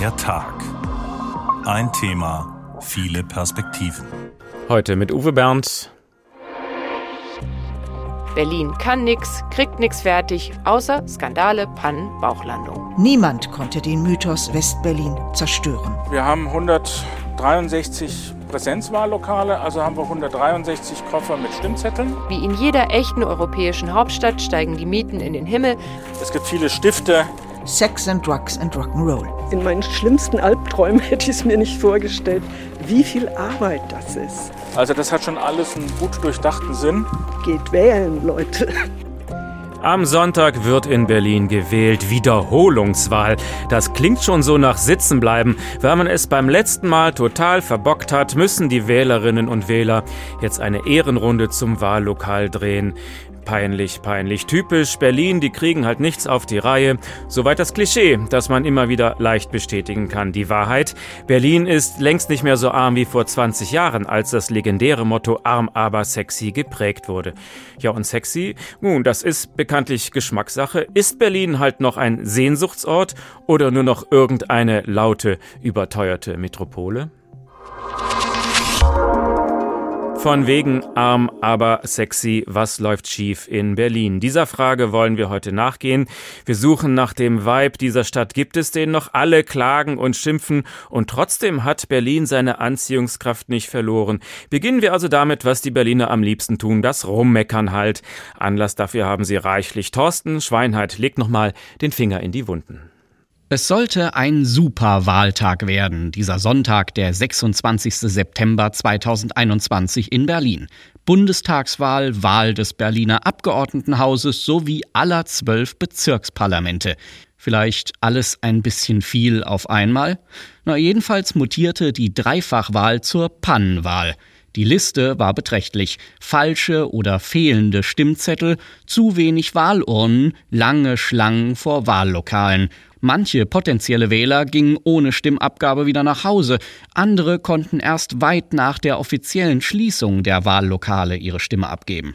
Der Tag. Ein Thema, viele Perspektiven. Heute mit Uwe Bernd. Berlin kann nix, kriegt nix fertig, außer Skandale, Pannen, Bauchlandung. Niemand konnte den Mythos Westberlin zerstören. Wir haben 163 Präsenzwahllokale, also haben wir 163 Koffer mit Stimmzetteln. Wie in jeder echten europäischen Hauptstadt steigen die Mieten in den Himmel. Es gibt viele Stifte. Sex and Drugs and Rock'n'Roll. In meinen schlimmsten Albträumen hätte ich es mir nicht vorgestellt, wie viel Arbeit das ist. Also das hat schon alles einen gut durchdachten Sinn. Geht wählen, Leute. Am Sonntag wird in Berlin gewählt. Wiederholungswahl. Das klingt schon so nach Sitzenbleiben. Weil man es beim letzten Mal total verbockt hat, müssen die Wählerinnen und Wähler jetzt eine Ehrenrunde zum Wahllokal drehen. Peinlich, peinlich. Typisch Berlin, die kriegen halt nichts auf die Reihe. Soweit das Klischee, das man immer wieder leicht bestätigen kann. Die Wahrheit, Berlin ist längst nicht mehr so arm wie vor 20 Jahren, als das legendäre Motto arm aber sexy geprägt wurde. Ja, und sexy, nun, das ist bekanntlich Geschmackssache. Ist Berlin halt noch ein Sehnsuchtsort oder nur noch irgendeine laute, überteuerte Metropole? Von wegen arm, aber sexy, was läuft schief in Berlin? Dieser Frage wollen wir heute nachgehen. Wir suchen nach dem Vibe dieser Stadt. Gibt es den noch? Alle klagen und schimpfen und trotzdem hat Berlin seine Anziehungskraft nicht verloren. Beginnen wir also damit, was die Berliner am liebsten tun, das Rummeckern halt. Anlass dafür haben sie reichlich. Thorsten Schweinheit legt nochmal den Finger in die Wunden. Es sollte ein super Wahltag werden, dieser Sonntag, der 26. September 2021 in Berlin. Bundestagswahl, Wahl des Berliner Abgeordnetenhauses sowie aller zwölf Bezirksparlamente. Vielleicht alles ein bisschen viel auf einmal? Na, jedenfalls mutierte die Dreifachwahl zur Pannenwahl. Die Liste war beträchtlich. Falsche oder fehlende Stimmzettel, zu wenig Wahlurnen, lange Schlangen vor Wahllokalen. Manche potenzielle Wähler gingen ohne Stimmabgabe wieder nach Hause, andere konnten erst weit nach der offiziellen Schließung der Wahllokale ihre Stimme abgeben.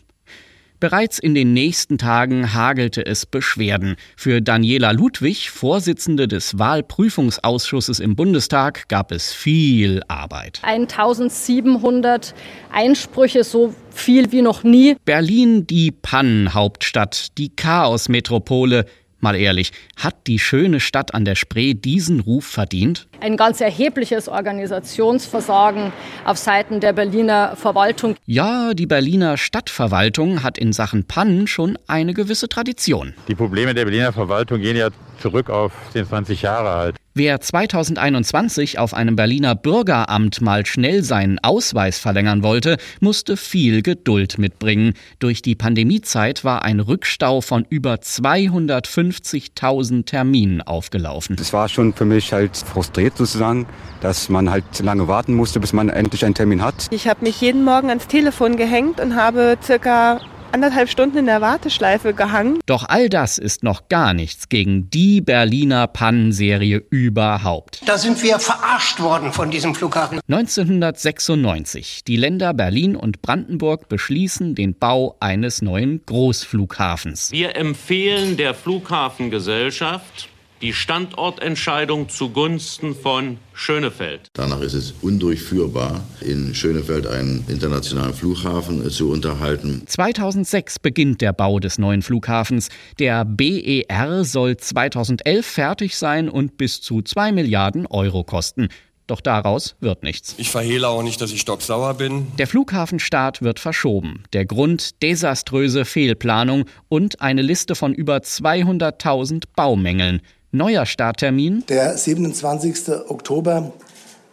Bereits in den nächsten Tagen hagelte es Beschwerden. Für Daniela Ludwig, Vorsitzende des Wahlprüfungsausschusses im Bundestag, gab es viel Arbeit. 1700 Einsprüche, so viel wie noch nie. Berlin, die Pannenhauptstadt, die Chaosmetropole, Mal ehrlich, hat die schöne Stadt an der Spree diesen Ruf verdient? Ein ganz erhebliches Organisationsversagen auf Seiten der Berliner Verwaltung. Ja, die Berliner Stadtverwaltung hat in Sachen Pannen schon eine gewisse Tradition. Die Probleme der Berliner Verwaltung gehen ja zurück auf 10, 20 Jahre alt. Wer 2021 auf einem Berliner Bürgeramt mal schnell seinen Ausweis verlängern wollte, musste viel Geduld mitbringen. Durch die Pandemiezeit war ein Rückstau von über 250.000 Terminen aufgelaufen. Es war schon für mich halt frustriert sozusagen, dass man halt lange warten musste, bis man endlich einen Termin hat. Ich habe mich jeden Morgen ans Telefon gehängt und habe circa anderthalb Stunden in der Warteschleife gehangen. Doch all das ist noch gar nichts gegen die Berliner Pannenserie überhaupt. Da sind wir verarscht worden von diesem Flughafen. 1996. Die Länder Berlin und Brandenburg beschließen den Bau eines neuen Großflughafens. Wir empfehlen der Flughafengesellschaft, die Standortentscheidung zugunsten von Schönefeld. Danach ist es undurchführbar, in Schönefeld einen internationalen Flughafen zu unterhalten. 2006 beginnt der Bau des neuen Flughafens. Der BER soll 2011 fertig sein und bis zu 2 Milliarden Euro kosten. Doch daraus wird nichts. Ich verhehle auch nicht, dass ich stocksauer bin. Der Flughafenstart wird verschoben. Der Grund desaströse Fehlplanung und eine Liste von über 200.000 Baumängeln. Neuer Starttermin? Der 27. Oktober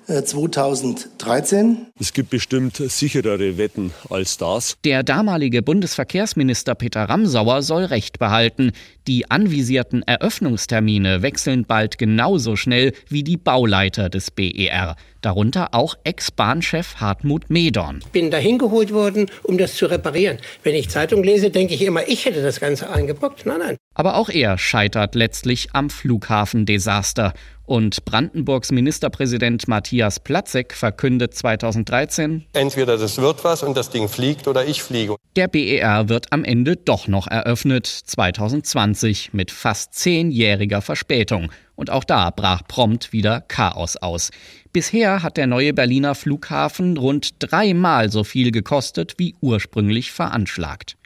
2013. Es gibt bestimmt sicherere Wetten als das. Der damalige Bundesverkehrsminister Peter Ramsauer soll Recht behalten. Die anvisierten Eröffnungstermine wechseln bald genauso schnell wie die Bauleiter des BER. Darunter auch Ex-Bahnchef Hartmut Medorn. Ich bin dahin geholt worden, um das zu reparieren. Wenn ich Zeitung lese, denke ich immer, ich hätte das Ganze eingebrockt. Nein, nein. Aber auch er scheitert letztlich am Flughafendesaster. Und Brandenburgs Ministerpräsident Matthias Platzek verkündet 2013, Entweder das wird was und das Ding fliegt oder ich fliege. Der BER wird am Ende doch noch eröffnet, 2020, mit fast zehnjähriger Verspätung. Und auch da brach prompt wieder Chaos aus. Bisher hat der neue Berliner Flughafen rund dreimal so viel gekostet wie ursprünglich veranschlagt.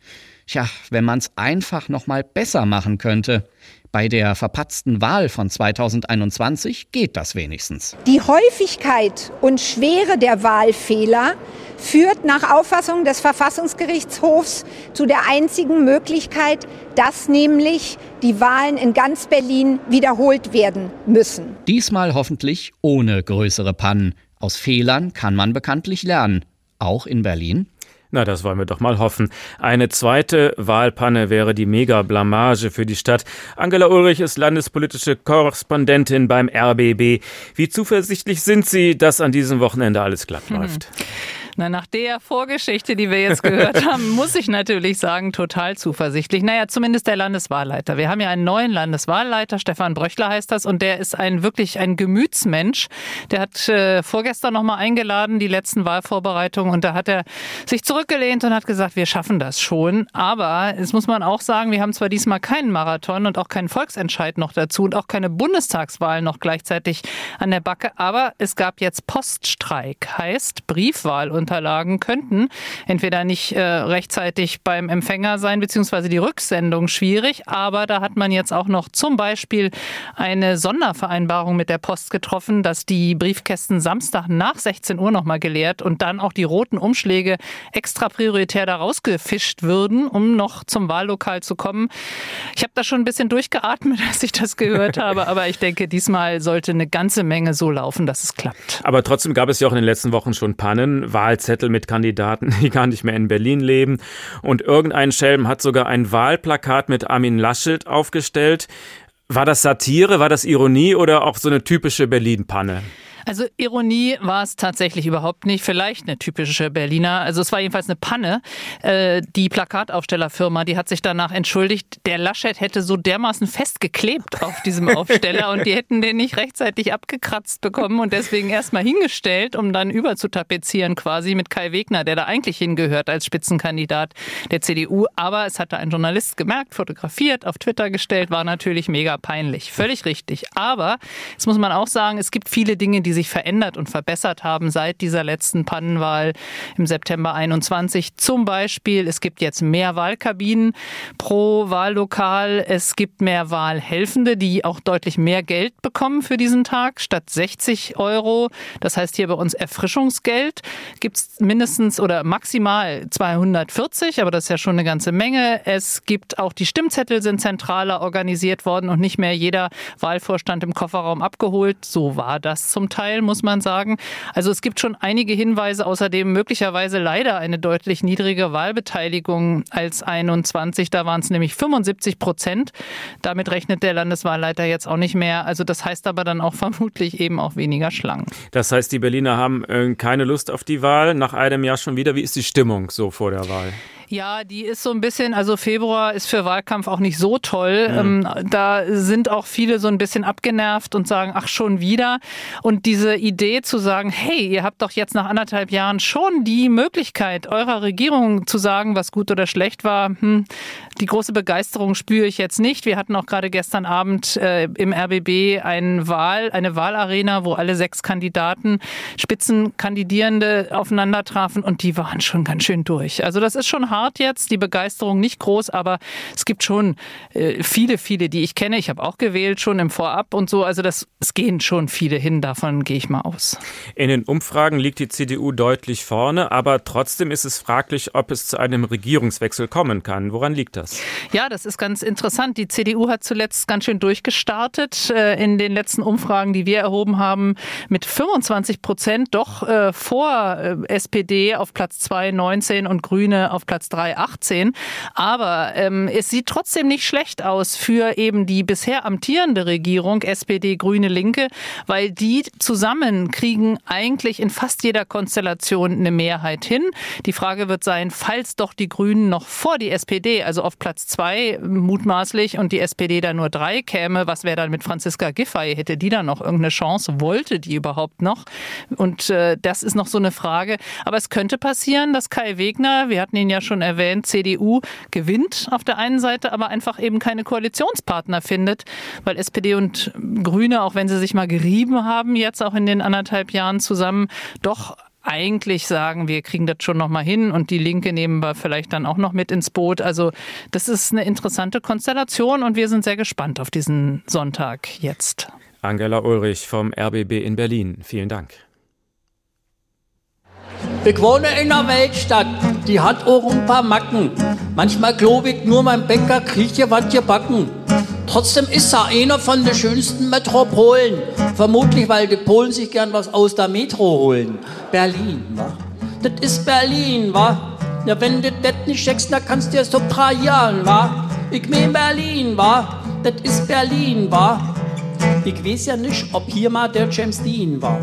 Tja, wenn man es einfach noch mal besser machen könnte. Bei der verpatzten Wahl von 2021 geht das wenigstens. Die Häufigkeit und Schwere der Wahlfehler führt nach Auffassung des Verfassungsgerichtshofs zu der einzigen Möglichkeit, dass nämlich die Wahlen in ganz Berlin wiederholt werden müssen. Diesmal hoffentlich ohne größere Pannen. Aus Fehlern kann man bekanntlich lernen. Auch in Berlin? Na, das wollen wir doch mal hoffen. Eine zweite Wahlpanne wäre die Mega-Blamage für die Stadt. Angela Ulrich ist landespolitische Korrespondentin beim RBB. Wie zuversichtlich sind Sie, dass an diesem Wochenende alles glatt läuft? Na, nach der Vorgeschichte, die wir jetzt gehört haben, muss ich natürlich sagen, total zuversichtlich. Naja, zumindest der Landeswahlleiter. Wir haben ja einen neuen Landeswahlleiter, Stefan Bröchler heißt das, und der ist ein wirklich ein Gemütsmensch. Der hat äh, vorgestern nochmal eingeladen, die letzten Wahlvorbereitungen, und da hat er sich zurückgelehnt und hat gesagt, wir schaffen das schon. Aber es muss man auch sagen, wir haben zwar diesmal keinen Marathon und auch keinen Volksentscheid noch dazu und auch keine Bundestagswahl noch gleichzeitig an der Backe, aber es gab jetzt Poststreik, heißt Briefwahl und Unterlagen könnten entweder nicht äh, rechtzeitig beim Empfänger sein, beziehungsweise die Rücksendung schwierig. Aber da hat man jetzt auch noch zum Beispiel eine Sondervereinbarung mit der Post getroffen, dass die Briefkästen Samstag nach 16 Uhr nochmal geleert und dann auch die roten Umschläge extra prioritär da rausgefischt würden, um noch zum Wahllokal zu kommen. Ich habe da schon ein bisschen durchgeatmet, als ich das gehört habe, aber ich denke, diesmal sollte eine ganze Menge so laufen, dass es klappt. Aber trotzdem gab es ja auch in den letzten Wochen schon Pannen. Wahl Wahlzettel mit Kandidaten, die gar nicht mehr in Berlin leben. Und irgendein Schelm hat sogar ein Wahlplakat mit Armin Laschet aufgestellt. War das Satire, war das Ironie oder auch so eine typische Berlin-Panne? Also Ironie war es tatsächlich überhaupt nicht. Vielleicht eine typische Berliner. Also es war jedenfalls eine Panne. Äh, die Plakataufstellerfirma, die hat sich danach entschuldigt, der Laschet hätte so dermaßen festgeklebt auf diesem Aufsteller und die hätten den nicht rechtzeitig abgekratzt bekommen und deswegen erstmal hingestellt, um dann überzutapezieren quasi mit Kai Wegner, der da eigentlich hingehört als Spitzenkandidat der CDU. Aber es hatte ein Journalist gemerkt, fotografiert, auf Twitter gestellt, war natürlich mega peinlich. Völlig richtig. Aber jetzt muss man auch sagen, es gibt viele Dinge, die sich verändert und verbessert haben seit dieser letzten Pannenwahl im September 21. Zum Beispiel, es gibt jetzt mehr Wahlkabinen pro Wahllokal. Es gibt mehr Wahlhelfende, die auch deutlich mehr Geld bekommen für diesen Tag. Statt 60 Euro, das heißt hier bei uns Erfrischungsgeld, gibt es mindestens oder maximal 240, aber das ist ja schon eine ganze Menge. Es gibt auch die Stimmzettel sind zentraler organisiert worden und nicht mehr jeder Wahlvorstand im Kofferraum abgeholt. So war das zum Teil. Teil, muss man sagen. Also es gibt schon einige Hinweise, außerdem möglicherweise leider eine deutlich niedrige Wahlbeteiligung als 21. Da waren es nämlich 75 Prozent. Damit rechnet der Landeswahlleiter jetzt auch nicht mehr. Also das heißt aber dann auch vermutlich eben auch weniger Schlangen. Das heißt, die Berliner haben äh, keine Lust auf die Wahl. Nach einem Jahr schon wieder. Wie ist die Stimmung so vor der Wahl? Ja, die ist so ein bisschen, also Februar ist für Wahlkampf auch nicht so toll. Mhm. Ähm, da sind auch viele so ein bisschen abgenervt und sagen, ach schon wieder. Und diese Idee zu sagen, hey, ihr habt doch jetzt nach anderthalb Jahren schon die Möglichkeit, eurer Regierung zu sagen, was gut oder schlecht war, hm, die große Begeisterung spüre ich jetzt nicht. Wir hatten auch gerade gestern Abend äh, im RBB ein Wahl, eine Wahlarena, wo alle sechs Kandidaten, Spitzenkandidierende aufeinander trafen und die waren schon ganz schön durch. Also das ist schon hart jetzt, die Begeisterung nicht groß, aber es gibt schon äh, viele, viele, die ich kenne. Ich habe auch gewählt schon im Vorab und so. Also das, es gehen schon viele hin, davon gehe ich mal aus. In den Umfragen liegt die CDU deutlich vorne, aber trotzdem ist es fraglich, ob es zu einem Regierungswechsel kommen kann. Woran liegt das? Das? Ja, das ist ganz interessant. Die CDU hat zuletzt ganz schön durchgestartet äh, in den letzten Umfragen, die wir erhoben haben, mit 25 Prozent doch äh, vor äh, SPD auf Platz 2 19 und Grüne auf Platz 3 18. Aber ähm, es sieht trotzdem nicht schlecht aus für eben die bisher amtierende Regierung SPD, Grüne, Linke, weil die zusammen kriegen eigentlich in fast jeder Konstellation eine Mehrheit hin. Die Frage wird sein, falls doch die Grünen noch vor die SPD, also auf Platz zwei mutmaßlich und die SPD da nur drei käme, was wäre dann mit Franziska Giffey? Hätte die dann noch irgendeine Chance? Wollte die überhaupt noch? Und äh, das ist noch so eine Frage. Aber es könnte passieren, dass Kai Wegner, wir hatten ihn ja schon erwähnt, CDU gewinnt auf der einen Seite, aber einfach eben keine Koalitionspartner findet, weil SPD und Grüne, auch wenn sie sich mal gerieben haben, jetzt auch in den anderthalb Jahren zusammen, doch eigentlich sagen, wir kriegen das schon noch mal hin und die Linke nehmen wir vielleicht dann auch noch mit ins Boot. Also das ist eine interessante Konstellation und wir sind sehr gespannt auf diesen Sonntag jetzt. Angela Ulrich vom RBB in Berlin. Vielen Dank. Ich wohne in einer Weltstadt, die hat auch ein paar Macken. Manchmal glaube ich, nur mein Bäcker kriegt hier was gebacken. Trotzdem ist er einer von den schönsten Metropolen. Vermutlich, weil die Polen sich gern was aus der Metro holen. Berlin, wa? Das ist Berlin, wa? Ja, wenn du das nicht checkst, dann kannst du ja subtrahieren, wa? Ich mein Berlin, wa? Das ist Berlin, wa? Ich weiß ja nicht, ob hier mal der James Dean war.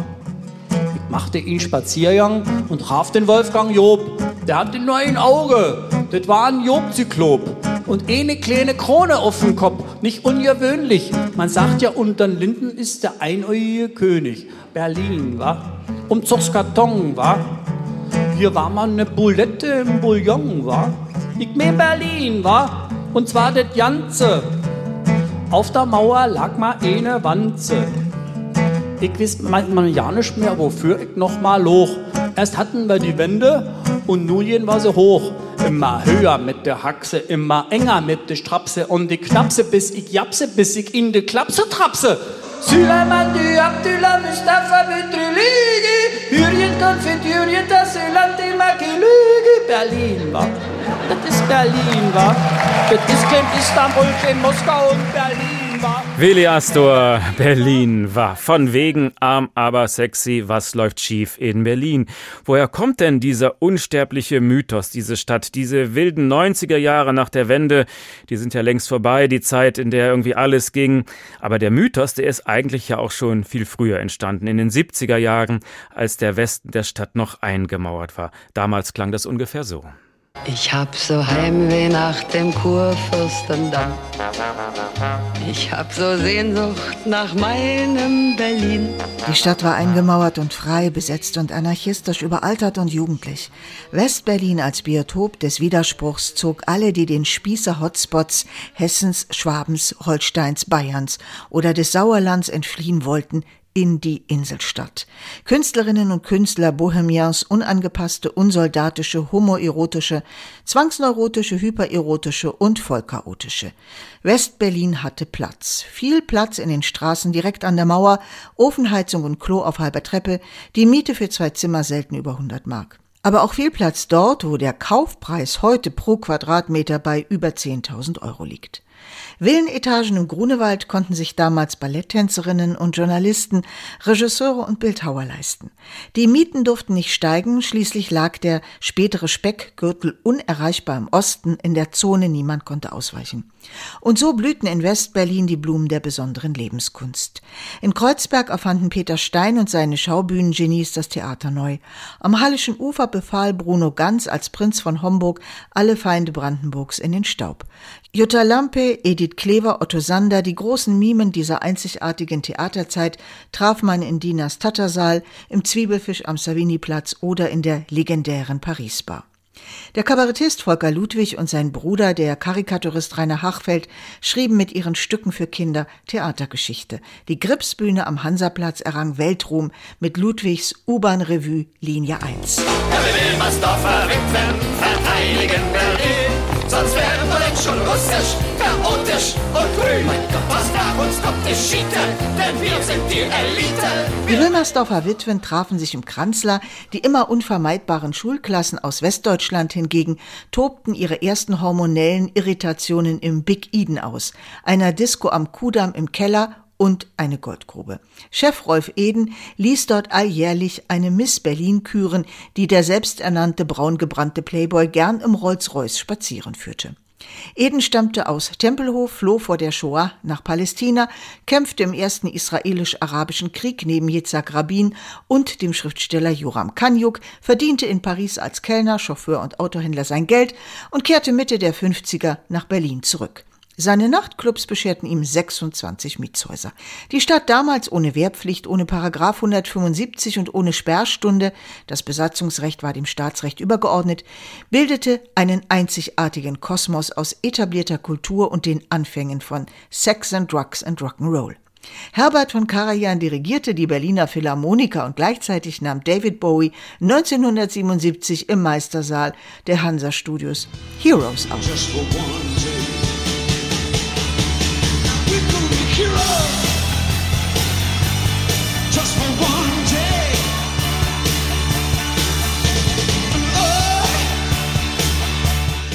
Ich machte ihn Spaziergang und traf den Wolfgang Job. Der hatte nur ein Auge, das war ein Job-Zyklop. Und eine kleine Krone auf dem Kopf, nicht ungewöhnlich. Man sagt ja, unter den Linden ist der einäugige König. Berlin, wa? Umzugskarton, wa? Hier war mal eine Boulette im Bouillon, wa? Ich mein Berlin, wa? Und zwar das Ganze. Auf der Mauer lag mal eine Wanze. Ich weiß manchmal ja nicht mehr, wofür ich noch mal loch. Erst hatten wir die Wände und nun gehen wir so hoch. Immer höher mit der Haxe, immer enger mit der Strapse und die Knapse, bis ich japse, bis ich in die Klapse trapse. Süleyman Abdullah Mustafa Bütrülügi Hürriyet Konfitüriyet Asylant Imakilügi Berlin war. Das ist Berlin war. Das ist kein Istanbul, kein Moskau und Berlin. Willi Astor, Berlin war. Von wegen arm, aber sexy. Was läuft schief in Berlin? Woher kommt denn dieser unsterbliche Mythos, diese Stadt? Diese wilden 90er Jahre nach der Wende, die sind ja längst vorbei, die Zeit, in der irgendwie alles ging. Aber der Mythos, der ist eigentlich ja auch schon viel früher entstanden, in den 70er Jahren, als der Westen der Stadt noch eingemauert war. Damals klang das ungefähr so. Ich hab so Heimweh nach dem Kurfürstendamm. Ich hab so Sehnsucht nach meinem Berlin. Die Stadt war eingemauert und frei, besetzt und anarchistisch, überaltert und jugendlich. Westberlin als Biotop des Widerspruchs zog alle, die den Spießer-Hotspots Hessens, Schwabens, Holsteins, Bayerns oder des Sauerlands entfliehen wollten, in die Inselstadt. Künstlerinnen und Künstler Bohemians unangepasste, unsoldatische, homoerotische, zwangsneurotische, hypererotische und vollchaotische. Westberlin hatte Platz. Viel Platz in den Straßen direkt an der Mauer, Ofenheizung und Klo auf halber Treppe, die Miete für zwei Zimmer selten über 100 Mark. Aber auch viel Platz dort, wo der Kaufpreis heute pro Quadratmeter bei über 10.000 Euro liegt. Villenetagen im Grunewald konnten sich damals Balletttänzerinnen und Journalisten, Regisseure und Bildhauer leisten. Die Mieten durften nicht steigen, schließlich lag der spätere Speckgürtel unerreichbar im Osten, in der Zone niemand konnte ausweichen. Und so blühten in Westberlin die Blumen der besonderen Lebenskunst. In Kreuzberg erfanden Peter Stein und seine Schaubühnengenies das Theater neu. Am Hallischen Ufer befahl Bruno Ganz als Prinz von Homburg alle Feinde Brandenburgs in den Staub. Jutta Lampe, Edith Klever, Otto Sander, die großen Mimen dieser einzigartigen Theaterzeit traf man in Dinas Tattersaal, im Zwiebelfisch am Savini-Platz oder in der legendären Paris-Bar. Der Kabarettist Volker Ludwig und sein Bruder, der Karikaturist Rainer Hachfeld, schrieben mit ihren Stücken für Kinder Theatergeschichte. Die Gripsbühne am Hansaplatz errang Weltruhm mit Ludwigs U-Bahn-Revue Linie 1. Ja, sonst wären wir denn schon russisch, chaotisch und grün. Mein Gott, was nach uns kommt, ist Schiete, denn wir sind die Elite. Die Wilmersdorfer Witwen trafen sich im Kranzler, die immer unvermeidbaren Schulklassen aus Westdeutschland hingegen tobten ihre ersten hormonellen Irritationen im Big Eden aus, einer Disco am Kudamm im Keller und eine Goldgrube. Chef Rolf Eden ließ dort alljährlich eine Miss Berlin küren, die der selbsternannte braungebrannte Playboy gern im Rolls-Royce spazieren führte. Eden stammte aus Tempelhof, floh vor der Shoah nach Palästina, kämpfte im ersten israelisch-arabischen Krieg neben Yitzhak Rabin und dem Schriftsteller Joram Kanyuk, verdiente in Paris als Kellner, Chauffeur und Autohändler sein Geld und kehrte Mitte der 50er nach Berlin zurück. Seine Nachtclubs bescherten ihm 26 Mietshäuser. Die Stadt damals ohne Wehrpflicht, ohne Paragraph 175 und ohne Sperrstunde, das Besatzungsrecht war dem Staatsrecht übergeordnet, bildete einen einzigartigen Kosmos aus etablierter Kultur und den Anfängen von Sex and Drugs and Rock'n'Roll. Herbert von Karajan dirigierte die Berliner Philharmoniker und gleichzeitig nahm David Bowie 1977 im Meistersaal der Hansa Studios Heroes auf.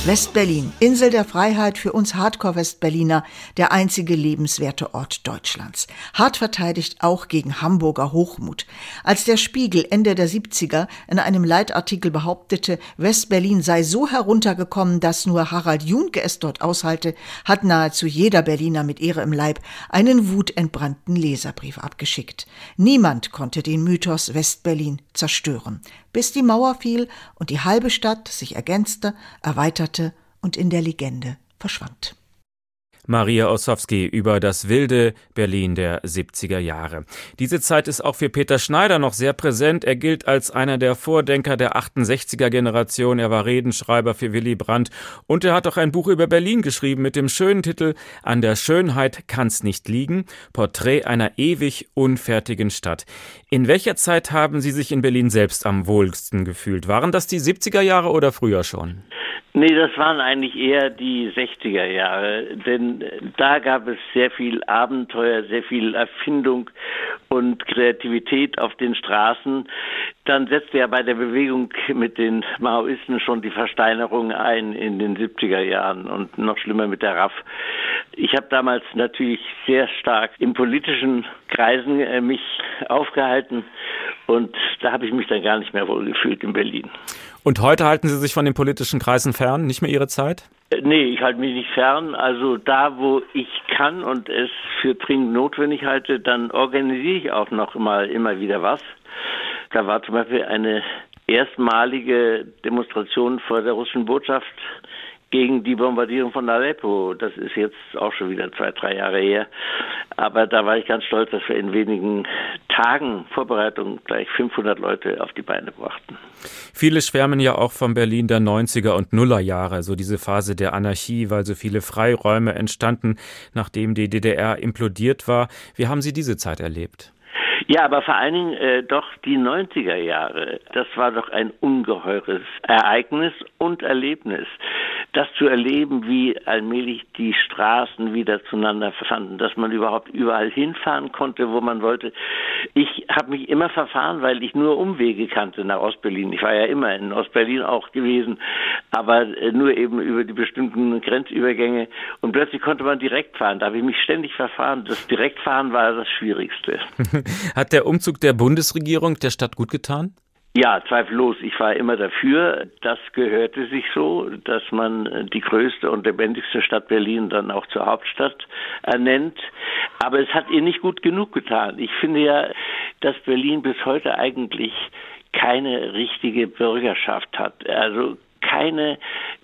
Westberlin, Insel der Freiheit für uns Hardcore-Westberliner, der einzige lebenswerte Ort Deutschlands. Hart verteidigt auch gegen Hamburger Hochmut. Als der Spiegel Ende der 70er in einem Leitartikel behauptete, Westberlin sei so heruntergekommen, dass nur Harald Junke es dort aushalte, hat nahezu jeder Berliner mit Ehre im Leib einen wutentbrannten Leserbrief abgeschickt. Niemand konnte den Mythos Westberlin zerstören bis die Mauer fiel und die halbe Stadt sich ergänzte, erweiterte und in der Legende verschwand. Maria Ossowski über das wilde Berlin der 70er Jahre. Diese Zeit ist auch für Peter Schneider noch sehr präsent. Er gilt als einer der Vordenker der 68er Generation. Er war Redenschreiber für Willy Brandt und er hat auch ein Buch über Berlin geschrieben mit dem schönen Titel An der Schönheit kann's nicht liegen. Porträt einer ewig unfertigen Stadt. In welcher Zeit haben Sie sich in Berlin selbst am wohlsten gefühlt? Waren das die 70er Jahre oder früher schon? Nee, das waren eigentlich eher die 60er Jahre, denn da gab es sehr viel Abenteuer, sehr viel Erfindung und Kreativität auf den Straßen. Dann setzte ja bei der Bewegung mit den Maoisten schon die Versteinerung ein in den 70er Jahren und noch schlimmer mit der RAF. Ich habe damals natürlich sehr stark in politischen Kreisen äh, mich aufgehalten und da habe ich mich dann gar nicht mehr wohl gefühlt in Berlin. Und heute halten Sie sich von den politischen Kreisen fern? Nicht mehr Ihre Zeit? Äh, nee, ich halte mich nicht fern. Also da, wo ich kann und es für dringend notwendig halte, dann organisiere ich auch noch mal immer wieder was. Da war zum Beispiel eine erstmalige Demonstration vor der russischen Botschaft gegen die Bombardierung von Aleppo. Das ist jetzt auch schon wieder zwei, drei Jahre her. Aber da war ich ganz stolz, dass wir in wenigen Tagen Vorbereitung gleich 500 Leute auf die Beine brachten. Viele schwärmen ja auch von Berlin der 90er und Nuller Jahre, so diese Phase der Anarchie, weil so viele Freiräume entstanden, nachdem die DDR implodiert war. Wie haben Sie diese Zeit erlebt? Ja, aber vor allen Dingen äh, doch die 90er Jahre. Das war doch ein ungeheures Ereignis und Erlebnis das zu erleben, wie allmählich die Straßen wieder zueinander fanden, dass man überhaupt überall hinfahren konnte, wo man wollte. Ich habe mich immer verfahren, weil ich nur Umwege kannte nach Ostberlin. Ich war ja immer in Ostberlin auch gewesen, aber äh, nur eben über die bestimmten Grenzübergänge. Und plötzlich konnte man direkt fahren. Da habe ich mich ständig verfahren. Das Direktfahren war das Schwierigste. Hat der Umzug der Bundesregierung der Stadt gut getan? Ja, zweifellos. Ich war immer dafür. Das gehörte sich so, dass man die größte und lebendigste Stadt Berlin dann auch zur Hauptstadt ernennt. Aber es hat ihr nicht gut genug getan. Ich finde ja, dass Berlin bis heute eigentlich keine richtige Bürgerschaft hat. Also keine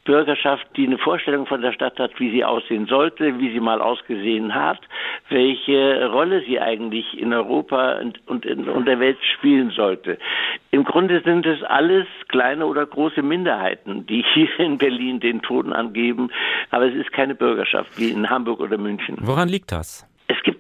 Bürgerschaft, die eine Vorstellung von der Stadt hat, wie sie aussehen sollte, wie sie mal ausgesehen hat, welche Rolle sie eigentlich in Europa und in, und der Welt spielen sollte. Im Grunde sind es alles kleine oder große Minderheiten, die hier in Berlin den Ton angeben, aber es ist keine Bürgerschaft wie in Hamburg oder München. Woran liegt das?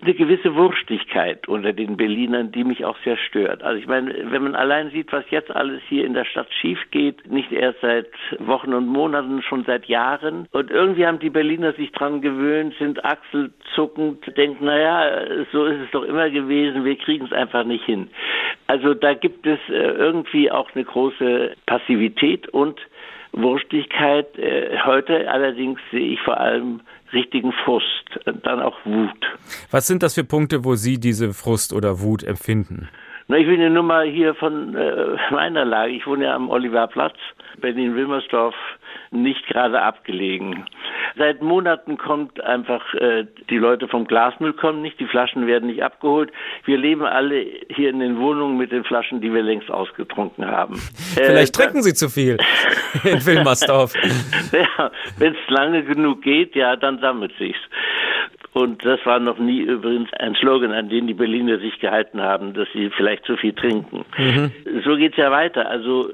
Eine gewisse Wurstigkeit unter den Berlinern, die mich auch sehr stört. Also ich meine, wenn man allein sieht, was jetzt alles hier in der Stadt schief geht, nicht erst seit Wochen und Monaten, schon seit Jahren. Und irgendwie haben die Berliner sich dran gewöhnt, sind achselzuckend, denken, naja, so ist es doch immer gewesen, wir kriegen es einfach nicht hin. Also da gibt es äh, irgendwie auch eine große Passivität und Wurstigkeit. Äh, heute allerdings sehe ich vor allem richtigen Frust, dann auch Wut. Was sind das für Punkte, wo Sie diese Frust oder Wut empfinden? Na, ich will ja nur mal hier von äh, meiner Lage. Ich wohne ja am Oliverplatz, Berlin-Wilmersdorf, nicht gerade abgelegen. Seit Monaten kommt einfach, äh, die Leute vom Glasmüll kommen nicht, die Flaschen werden nicht abgeholt. Wir leben alle hier in den Wohnungen mit den Flaschen, die wir längst ausgetrunken haben. Vielleicht äh, trinken Sie zu viel in Wilmersdorf. ja, wenn es lange genug geht, ja, dann sammelt sich's. Und das war noch nie übrigens ein Slogan, an den die Berliner sich gehalten haben, dass sie vielleicht zu viel trinken. Mhm. So geht's ja weiter. Also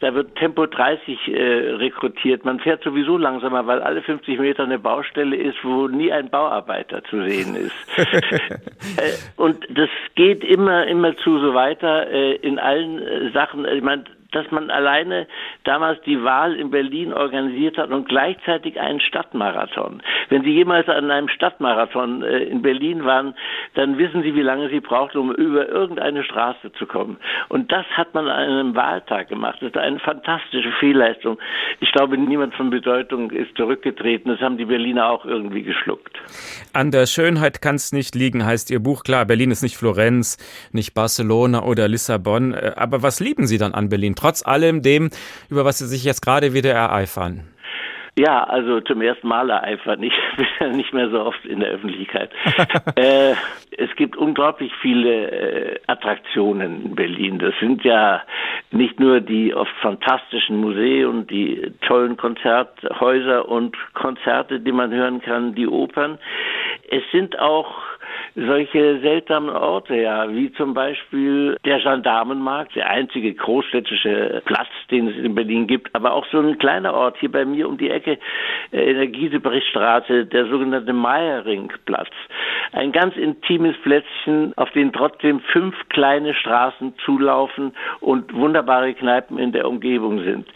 da wird Tempo 30 äh, rekrutiert. Man fährt sowieso langsamer, weil alle 50 Meter eine Baustelle ist, wo nie ein Bauarbeiter zu sehen ist. äh, und das geht immer, immer zu so weiter äh, in allen äh, Sachen. Ich meine, dass man alleine damals die Wahl in Berlin organisiert hat und gleichzeitig einen Stadtmarathon. Wenn Sie jemals an einem Stadtmarathon äh, in Berlin waren, dann wissen Sie, wie lange Sie brauchten, um über irgendeine Straße zu kommen. Und das hat man an einem Wahltag gemacht. Das ist eine fantastische Fehlleistung. Ich glaube, niemand von Bedeutung ist zurückgetreten. Das haben die Berliner auch irgendwie geschluckt. An der Schönheit kann es nicht liegen, heißt Ihr Buch. Klar, Berlin ist nicht Florenz, nicht Barcelona oder Lissabon. Äh, aber was lieben Sie dann an Berlin? Trotz allem dem, über was Sie sich jetzt gerade wieder ereifern? Ja, also zum ersten Mal ereifern. Ich bin ja nicht mehr so oft in der Öffentlichkeit. äh, es gibt unglaublich viele äh, Attraktionen in Berlin. Das sind ja nicht nur die oft fantastischen Museen, die tollen Konzerthäuser und Konzerte, die man hören kann, die Opern. Es sind auch solche seltsamen Orte, ja, wie zum Beispiel der Gendarmenmarkt, der einzige großstädtische Platz, den es in Berlin gibt, aber auch so ein kleiner Ort hier bei mir um die Ecke äh, in der Gieseberichtstraße, der sogenannte Meierringplatz. Ein ganz intimes Plätzchen, auf den trotzdem fünf kleine Straßen zulaufen und wunderbare Kneipen in der Umgebung sind.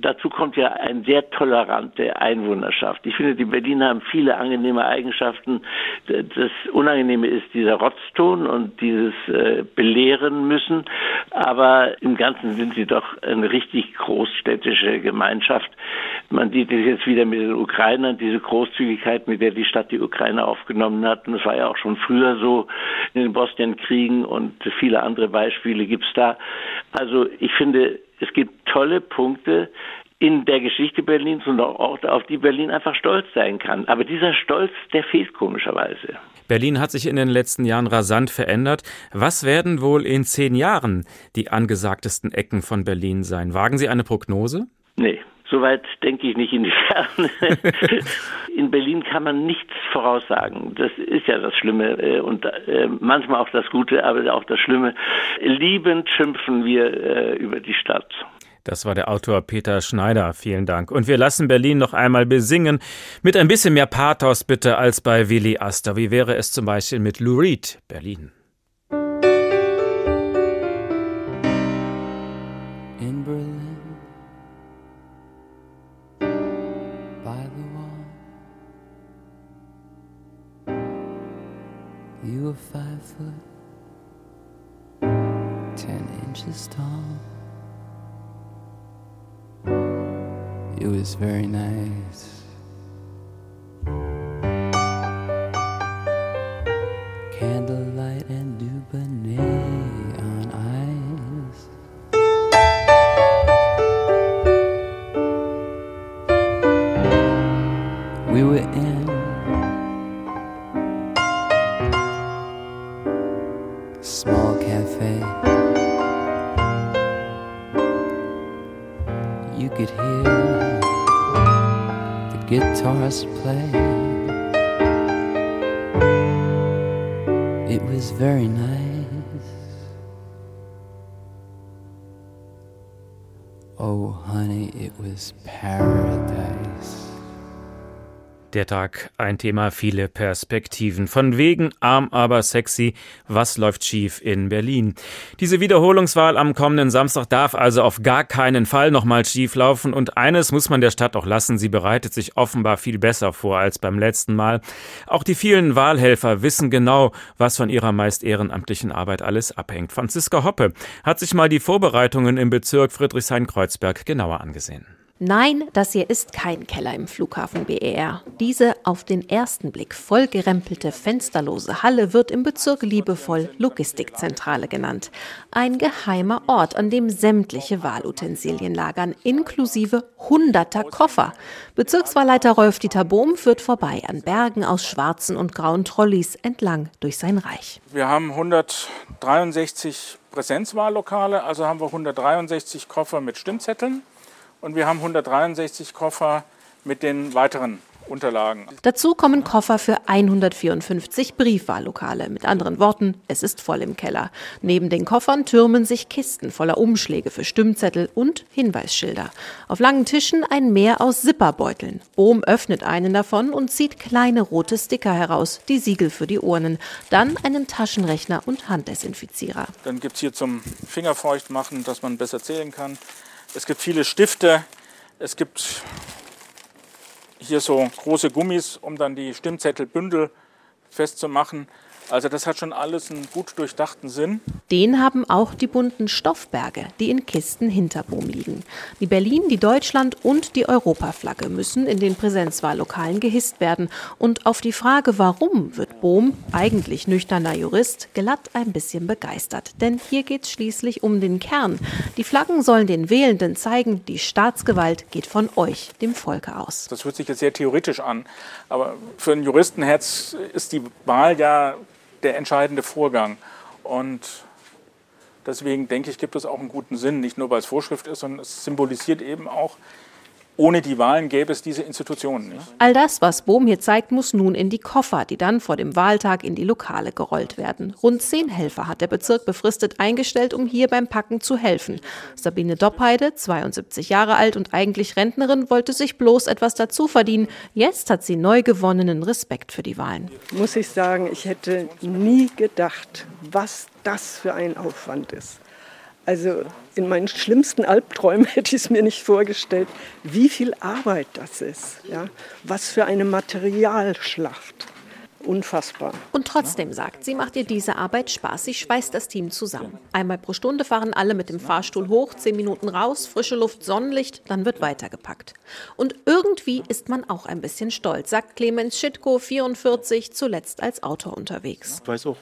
Dazu kommt ja eine sehr tolerante Einwohnerschaft. Ich finde, die Berliner haben viele angenehme Eigenschaften. Das Unangenehme ist dieser Rotzton und dieses äh, Belehren müssen. Aber im Ganzen sind sie doch eine richtig großstädtische Gemeinschaft. Man sieht es jetzt wieder mit den Ukrainern, diese Großzügigkeit, mit der die Stadt die Ukraine aufgenommen hat. Und das war ja auch schon früher so in den Bosnienkriegen und viele andere Beispiele gibt es da. Also ich finde, es gibt tolle Punkte in der Geschichte Berlins und auch Orte, auf die Berlin einfach stolz sein kann. Aber dieser Stolz, der fehlt komischerweise. Berlin hat sich in den letzten Jahren rasant verändert. Was werden wohl in zehn Jahren die angesagtesten Ecken von Berlin sein? Wagen Sie eine Prognose? Nee. Soweit denke ich nicht in die Ferne. in Berlin kann man nichts voraussagen. Das ist ja das Schlimme äh, und äh, manchmal auch das Gute, aber auch das Schlimme. Liebend schimpfen wir äh, über die Stadt. Das war der Autor Peter Schneider. Vielen Dank. Und wir lassen Berlin noch einmal besingen. Mit ein bisschen mehr Pathos bitte als bei Willi Astor. Wie wäre es zum Beispiel mit Lou Reed, Berlin? Foot, ten inches tall. It was very nice. Der Tag, ein Thema, viele Perspektiven. Von wegen arm, aber sexy. Was läuft schief in Berlin? Diese Wiederholungswahl am kommenden Samstag darf also auf gar keinen Fall nochmal schief laufen. Und eines muss man der Stadt auch lassen. Sie bereitet sich offenbar viel besser vor als beim letzten Mal. Auch die vielen Wahlhelfer wissen genau, was von ihrer meist ehrenamtlichen Arbeit alles abhängt. Franziska Hoppe hat sich mal die Vorbereitungen im Bezirk Friedrichshain-Kreuzberg genauer angesehen. Nein, das hier ist kein Keller im Flughafen BER. Diese auf den ersten Blick vollgerempelte fensterlose Halle wird im Bezirk liebevoll Logistikzentrale genannt. Ein geheimer Ort, an dem sämtliche Wahlutensilien lagern, inklusive hunderter Koffer. Bezirkswahlleiter Rolf-Dieter Bohm führt vorbei an Bergen aus schwarzen und grauen Trolleys entlang durch sein Reich. Wir haben 163 Präsenzwahllokale, also haben wir 163 Koffer mit Stimmzetteln und wir haben 163 Koffer mit den weiteren Unterlagen. Dazu kommen Koffer für 154 Briefwahllokale. Mit anderen Worten, es ist voll im Keller. Neben den Koffern türmen sich Kisten voller Umschläge für Stimmzettel und Hinweisschilder. Auf langen Tischen ein Meer aus Zipperbeuteln. Bohm öffnet einen davon und zieht kleine rote Sticker heraus, die Siegel für die Urnen. Dann einen Taschenrechner und Handdesinfizierer. Dann gibt es hier zum Fingerfeucht machen, dass man besser zählen kann. Es gibt viele Stifte. Es gibt hier so große Gummis, um dann die Stimmzettelbündel festzumachen. Also das hat schon alles einen gut durchdachten Sinn. Den haben auch die bunten Stoffberge, die in Kisten hinter Bohm liegen. Die Berlin, die Deutschland und die Europaflagge müssen in den Präsenzwahllokalen gehisst werden. Und auf die Frage, warum, wird Bohm, eigentlich nüchterner Jurist, glatt ein bisschen begeistert. Denn hier geht es schließlich um den Kern. Die Flaggen sollen den Wählenden zeigen, die Staatsgewalt geht von euch, dem Volke aus. Das hört sich jetzt sehr theoretisch an, aber für ein Juristenherz ist die Wahl ja der entscheidende Vorgang. Und deswegen denke ich, gibt es auch einen guten Sinn, nicht nur weil es Vorschrift ist, sondern es symbolisiert eben auch ohne die Wahlen gäbe es diese Institutionen nicht. All das, was Bohm hier zeigt, muss nun in die Koffer, die dann vor dem Wahltag in die Lokale gerollt werden. Rund zehn Helfer hat der Bezirk befristet eingestellt, um hier beim Packen zu helfen. Sabine Doppheide, 72 Jahre alt und eigentlich Rentnerin, wollte sich bloß etwas dazu verdienen. Jetzt hat sie neu gewonnenen Respekt für die Wahlen. Muss ich sagen, ich hätte nie gedacht, was das für ein Aufwand ist. Also in meinen schlimmsten Albträumen hätte ich es mir nicht vorgestellt, wie viel Arbeit das ist. Ja? Was für eine Materialschlacht. Unfassbar. Und trotzdem sagt sie, macht ihr diese Arbeit Spaß. Sie schweißt das Team zusammen. Einmal pro Stunde fahren alle mit dem Fahrstuhl hoch, zehn Minuten raus, frische Luft, Sonnenlicht, dann wird weitergepackt. Und irgendwie ist man auch ein bisschen stolz, sagt Clemens Schitko, 44, zuletzt als Autor unterwegs. Weil es auch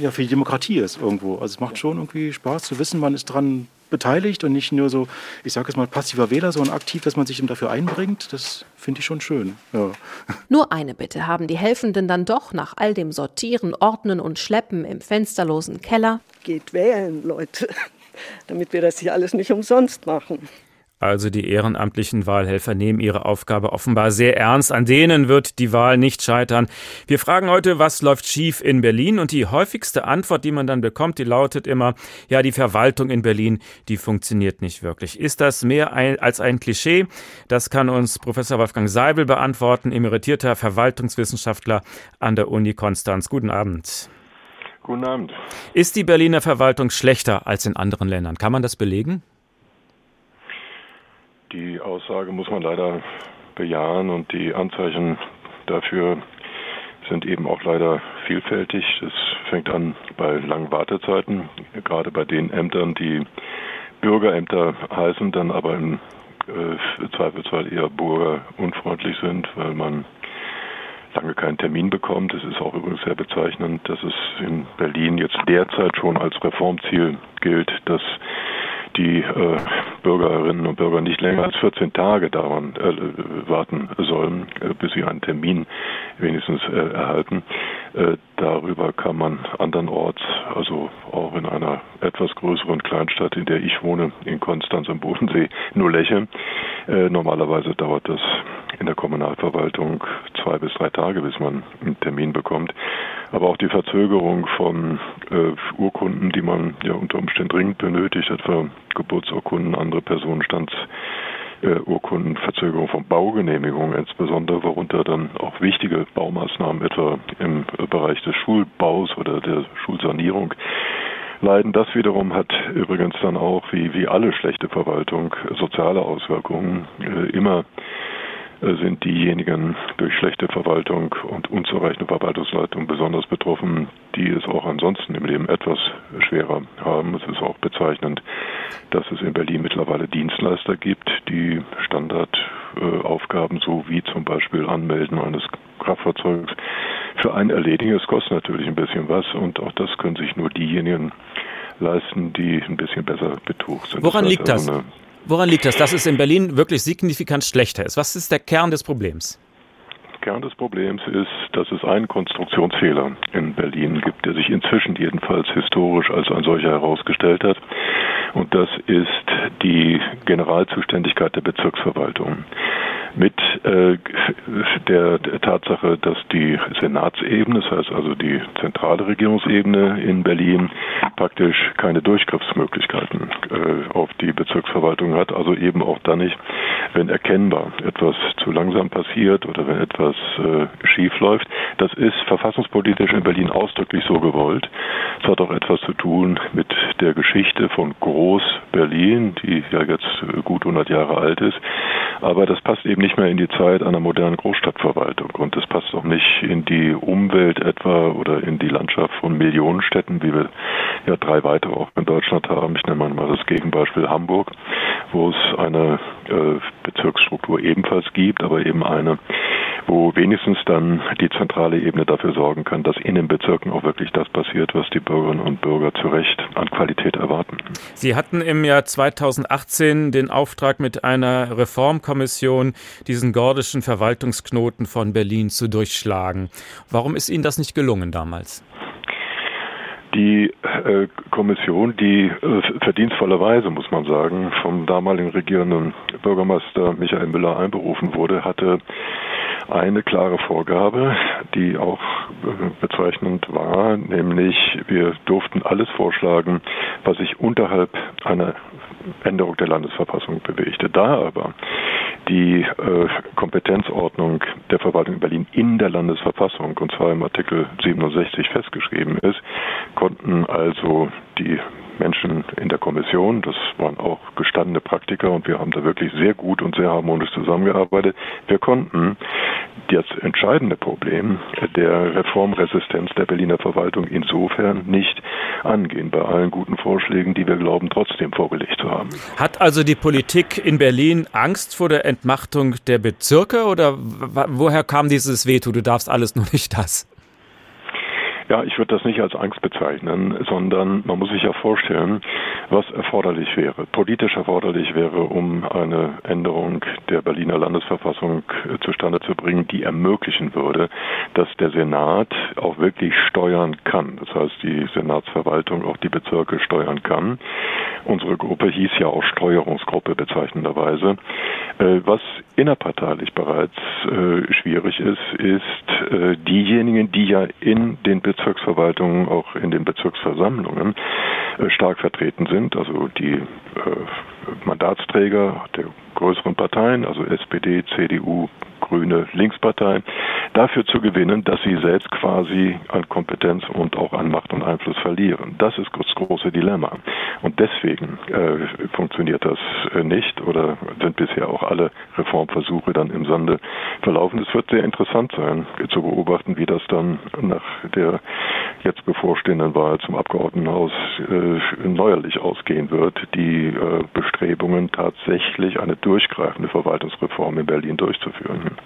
ja, für die Demokratie ist irgendwo. Also es macht schon irgendwie Spaß zu wissen, man ist dran beteiligt und nicht nur so, ich sage es mal, passiver Wähler, sondern aktiv, dass man sich dafür einbringt. Das finde ich schon schön. Ja. Nur eine Bitte haben die Helfenden dann doch nach all dem Sortieren, Ordnen und Schleppen im fensterlosen Keller. Geht wählen, Leute, damit wir das hier alles nicht umsonst machen. Also die ehrenamtlichen Wahlhelfer nehmen ihre Aufgabe offenbar sehr ernst. An denen wird die Wahl nicht scheitern. Wir fragen heute, was läuft schief in Berlin? Und die häufigste Antwort, die man dann bekommt, die lautet immer, ja, die Verwaltung in Berlin, die funktioniert nicht wirklich. Ist das mehr ein, als ein Klischee? Das kann uns Professor Wolfgang Seibel beantworten, emeritierter Verwaltungswissenschaftler an der Uni Konstanz. Guten Abend. Guten Abend. Ist die Berliner Verwaltung schlechter als in anderen Ländern? Kann man das belegen? Die Aussage muss man leider bejahen und die Anzeichen dafür sind eben auch leider vielfältig. Es fängt an bei langen Wartezeiten, gerade bei den Ämtern, die Bürgerämter heißen, dann aber im äh, Zweifelsfall eher bürgerunfreundlich sind, weil man lange keinen Termin bekommt. Es ist auch übrigens sehr bezeichnend, dass es in Berlin jetzt derzeit schon als Reformziel gilt, dass die äh, Bürgerinnen und Bürger nicht länger als 14 Tage daran äh, warten sollen, äh, bis sie einen Termin wenigstens äh, erhalten. Äh, darüber kann man andernorts, also auch in einer etwas größeren Kleinstadt, in der ich wohne, in Konstanz am Bodensee, nur lächeln. Äh, normalerweise dauert das in der Kommunalverwaltung zwei bis drei Tage, bis man einen Termin bekommt. Aber auch die Verzögerung von äh, Urkunden, die man ja unter Umständen dringend benötigt, etwa Geburtsurkunden, andere Personenstands äh, Urkunden, Verzögerung von Baugenehmigungen insbesondere, worunter dann auch wichtige Baumaßnahmen etwa im Bereich des Schulbaus oder der Schulsanierung leiden. Das wiederum hat übrigens dann auch, wie, wie alle schlechte Verwaltung, soziale Auswirkungen. Äh, immer äh, sind diejenigen durch schlechte Verwaltung und unzureichende Verwaltungsleitung besonders betroffen, die es auch ansonsten im Leben etwas schwerer haben. Es ist auch bezeichnend, dass es in Berlin mittlerweile Dienstleister gibt, die Standardaufgaben, so wie zum Beispiel Anmelden eines Kraftfahrzeugs, für einen erledigen. Es kostet natürlich ein bisschen was und auch das können sich nur diejenigen leisten, die ein bisschen besser betucht sind. Woran das liegt das? Also Woran liegt das, dass es in Berlin wirklich signifikant schlechter ist? Was ist der Kern des Problems? Kern des Problems ist, dass es einen Konstruktionsfehler in Berlin gibt, der sich inzwischen jedenfalls historisch als ein solcher herausgestellt hat. Und das ist die Generalzuständigkeit der Bezirksverwaltung mit äh, der, Tatsache, dass die Senatsebene, das heißt also die zentrale Regierungsebene in Berlin, praktisch keine Durchgriffsmöglichkeiten äh, auf die Bezirksverwaltung hat, also eben auch dann nicht, wenn erkennbar etwas zu langsam passiert oder wenn etwas äh, schief läuft. Das ist verfassungspolitisch in Berlin ausdrücklich so gewollt. Es hat auch etwas zu tun mit der Geschichte von Groß-Berlin, die ja jetzt gut 100 Jahre alt ist. Aber das passt eben nicht mehr in die Zeit einer modernen Großstadtverwaltung und das passt auch nicht in die Umwelt etwa oder in die Landschaft von Millionenstädten, wie wir ja drei weitere auch in Deutschland haben. Ich nenne mal das Gegenbeispiel Hamburg, wo es eine äh, Bezirksstruktur ebenfalls gibt, aber eben eine, wo wenigstens dann die zentrale Ebene dafür sorgen kann, dass in den Bezirken auch wirklich das passiert, was die Bürgerinnen und Bürger zu Recht an Qualität erwarten. Sie hatten im Jahr 2018 den Auftrag mit einer Reformkommission, diesen gordischen Verwaltungsknoten von Berlin zu durchschlagen. Warum ist Ihnen das nicht gelungen damals? Die äh, Kommission, die äh, verdienstvollerweise, muss man sagen, vom damaligen regierenden Bürgermeister Michael Müller einberufen wurde, hatte eine klare Vorgabe, die auch äh, bezeichnend war, nämlich wir durften alles vorschlagen, was sich unterhalb einer Änderung der Landesverfassung bewegte. Da aber die äh, Kompetenzordnung der Verwaltung in Berlin in der Landesverfassung, und zwar im Artikel 67 festgeschrieben ist, konnten also die Menschen in der Kommission. Das waren auch gestandene Praktiker und wir haben da wirklich sehr gut und sehr harmonisch zusammengearbeitet. Wir konnten das entscheidende Problem der Reformresistenz der Berliner Verwaltung insofern nicht angehen, bei allen guten Vorschlägen, die wir glauben, trotzdem vorgelegt zu haben. Hat also die Politik in Berlin Angst vor der Entmachtung der Bezirke oder woher kam dieses Veto, du darfst alles nur nicht das? Ja, ich würde das nicht als Angst bezeichnen, sondern man muss sich ja vorstellen, was erforderlich wäre, politisch erforderlich wäre, um eine Änderung der Berliner Landesverfassung äh, zustande zu bringen, die ermöglichen würde, dass der Senat auch wirklich steuern kann. Das heißt, die Senatsverwaltung auch die Bezirke steuern kann. Unsere Gruppe hieß ja auch Steuerungsgruppe bezeichnenderweise. Äh, was innerparteilich bereits äh, schwierig ist, ist diejenigen, die ja in den Bezirken Bezirksverwaltungen, auch in den Bezirksversammlungen äh, stark vertreten sind. Also die äh, Mandatsträger der größeren Parteien, also SPD, CDU, Grüne, Linksparteien, dafür zu gewinnen, dass sie selbst quasi an Kompetenz und auch an Macht und Einfluss verlieren. Das ist das große Dilemma. Und deswegen äh, funktioniert das äh, nicht oder sind bisher auch alle Reformversuche dann im Sande verlaufen. Es wird sehr interessant sein, zu beobachten, wie das dann nach der jetzt bevorstehenden Wahl zum Abgeordnetenhaus äh, neuerlich ausgehen wird. Die äh, Bestrebungen tatsächlich eine durchgreifende Verwaltungsreform in Berlin durchzuführen.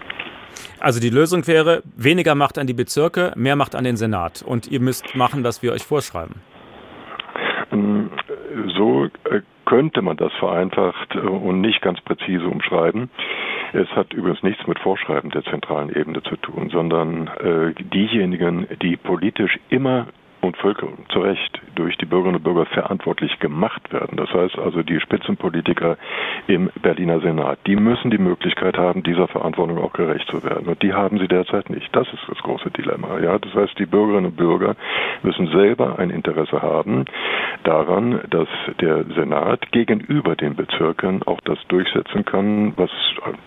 Also die Lösung wäre weniger Macht an die Bezirke, mehr Macht an den Senat. Und ihr müsst machen, was wir euch vorschreiben. Ähm, so äh, könnte man das vereinfacht äh, und nicht ganz präzise umschreiben. Es hat übrigens nichts mit Vorschreiben der zentralen Ebene zu tun, sondern äh, diejenigen, die politisch immer und Völker zu Recht durch die Bürgerinnen und Bürger verantwortlich gemacht werden. Das heißt also, die Spitzenpolitiker im Berliner Senat, die müssen die Möglichkeit haben, dieser Verantwortung auch gerecht zu werden. Und die haben sie derzeit nicht. Das ist das große Dilemma. Ja, das heißt, die Bürgerinnen und Bürger müssen selber ein Interesse haben daran, dass der Senat gegenüber den Bezirken auch das durchsetzen kann, was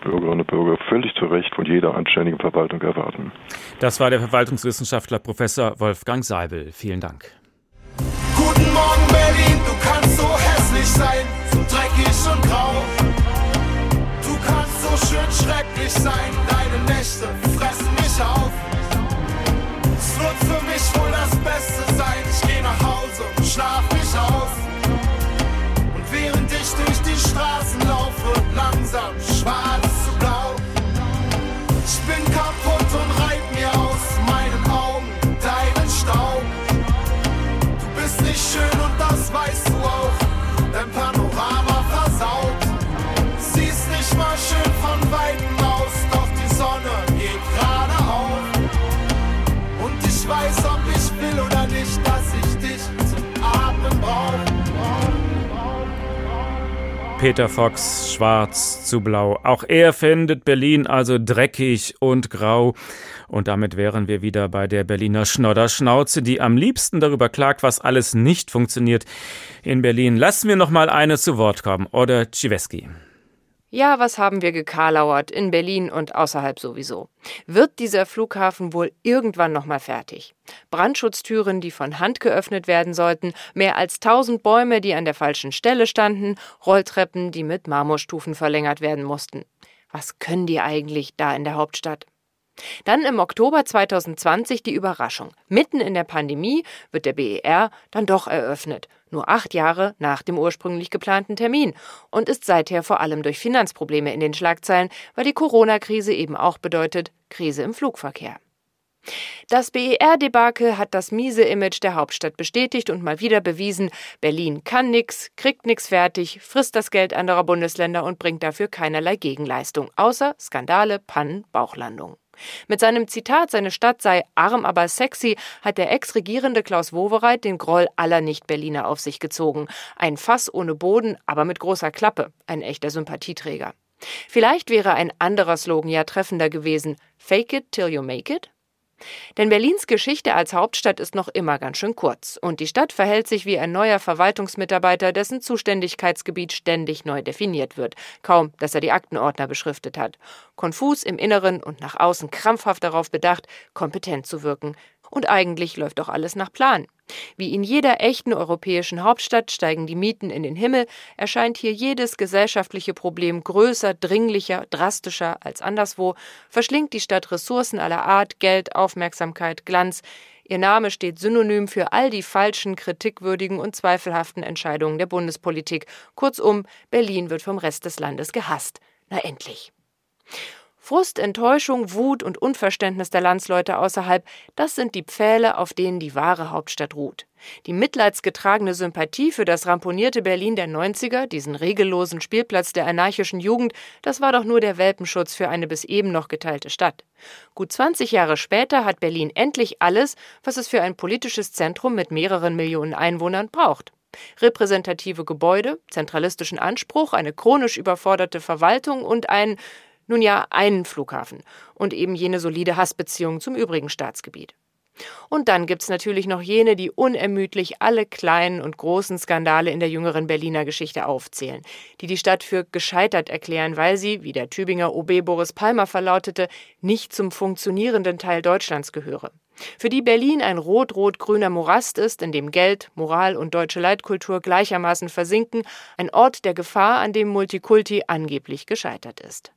Bürgerinnen und Bürger völlig zu Recht von jeder anständigen Verwaltung erwarten. Das war der Verwaltungswissenschaftler Professor Wolfgang Seibel. Vielen Dank. Guten Morgen Berlin, du kannst so hässlich sein, so dreckig und grau. Peter Fox, schwarz zu blau. Auch er findet Berlin also dreckig und grau. Und damit wären wir wieder bei der Berliner Schnodderschnauze, die am liebsten darüber klagt, was alles nicht funktioniert in Berlin. Lassen wir noch mal eine zu Wort kommen. Oder Civeski. Ja, was haben wir gekarlauert in Berlin und außerhalb sowieso? Wird dieser Flughafen wohl irgendwann nochmal fertig? Brandschutztüren, die von Hand geöffnet werden sollten, mehr als tausend Bäume, die an der falschen Stelle standen, Rolltreppen, die mit Marmorstufen verlängert werden mussten. Was können die eigentlich da in der Hauptstadt? Dann im Oktober 2020 die Überraschung. Mitten in der Pandemie wird der BER dann doch eröffnet, nur acht Jahre nach dem ursprünglich geplanten Termin und ist seither vor allem durch Finanzprobleme in den Schlagzeilen, weil die Corona-Krise eben auch bedeutet Krise im Flugverkehr. Das BER-Debakel hat das miese Image der Hauptstadt bestätigt und mal wieder bewiesen, Berlin kann nix, kriegt nix fertig, frisst das Geld anderer Bundesländer und bringt dafür keinerlei Gegenleistung, außer Skandale, Pannen, Bauchlandungen. Mit seinem Zitat, seine Stadt sei arm, aber sexy, hat der Ex-Regierende Klaus Wowereit den Groll aller Nicht-Berliner auf sich gezogen. Ein Fass ohne Boden, aber mit großer Klappe. Ein echter Sympathieträger. Vielleicht wäre ein anderer Slogan ja treffender gewesen. Fake it till you make it? Denn Berlins Geschichte als Hauptstadt ist noch immer ganz schön kurz und die Stadt verhält sich wie ein neuer Verwaltungsmitarbeiter, dessen Zuständigkeitsgebiet ständig neu definiert wird. Kaum, dass er die Aktenordner beschriftet hat. Konfus im Inneren und nach außen krampfhaft darauf bedacht, kompetent zu wirken. Und eigentlich läuft doch alles nach Plan. Wie in jeder echten europäischen Hauptstadt steigen die Mieten in den Himmel, erscheint hier jedes gesellschaftliche Problem größer, dringlicher, drastischer als anderswo, verschlingt die Stadt Ressourcen aller Art, Geld, Aufmerksamkeit, Glanz. Ihr Name steht synonym für all die falschen, kritikwürdigen und zweifelhaften Entscheidungen der Bundespolitik. Kurzum, Berlin wird vom Rest des Landes gehasst. Na endlich. Frust, Enttäuschung, Wut und Unverständnis der Landsleute außerhalb, das sind die Pfähle, auf denen die wahre Hauptstadt ruht. Die mitleidsgetragene Sympathie für das ramponierte Berlin der 90er, diesen regellosen Spielplatz der anarchischen Jugend, das war doch nur der Welpenschutz für eine bis eben noch geteilte Stadt. Gut 20 Jahre später hat Berlin endlich alles, was es für ein politisches Zentrum mit mehreren Millionen Einwohnern braucht repräsentative Gebäude, zentralistischen Anspruch, eine chronisch überforderte Verwaltung und ein nun ja einen Flughafen und eben jene solide Hassbeziehung zum übrigen Staatsgebiet. Und dann gibt's natürlich noch jene, die unermüdlich alle kleinen und großen Skandale in der jüngeren Berliner Geschichte aufzählen, die die Stadt für gescheitert erklären, weil sie, wie der Tübinger OB Boris Palmer verlautete, nicht zum funktionierenden Teil Deutschlands gehöre. Für die Berlin ein rot-rot-grüner Morast ist, in dem Geld, Moral und deutsche Leitkultur gleichermaßen versinken, ein Ort der Gefahr, an dem Multikulti angeblich gescheitert ist.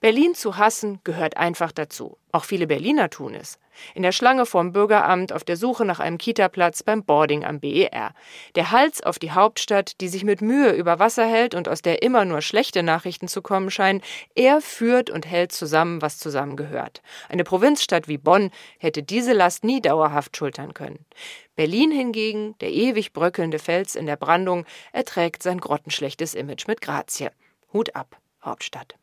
Berlin zu hassen gehört einfach dazu. Auch viele Berliner tun es. In der Schlange vorm Bürgeramt, auf der Suche nach einem Kita-Platz beim Boarding am BER. Der Hals auf die Hauptstadt, die sich mit Mühe über Wasser hält und aus der immer nur schlechte Nachrichten zu kommen scheinen, er führt und hält zusammen, was zusammengehört. Eine Provinzstadt wie Bonn hätte diese Last nie dauerhaft schultern können. Berlin hingegen, der ewig bröckelnde Fels in der Brandung, erträgt sein grottenschlechtes Image mit Grazie. Hut ab, Hauptstadt.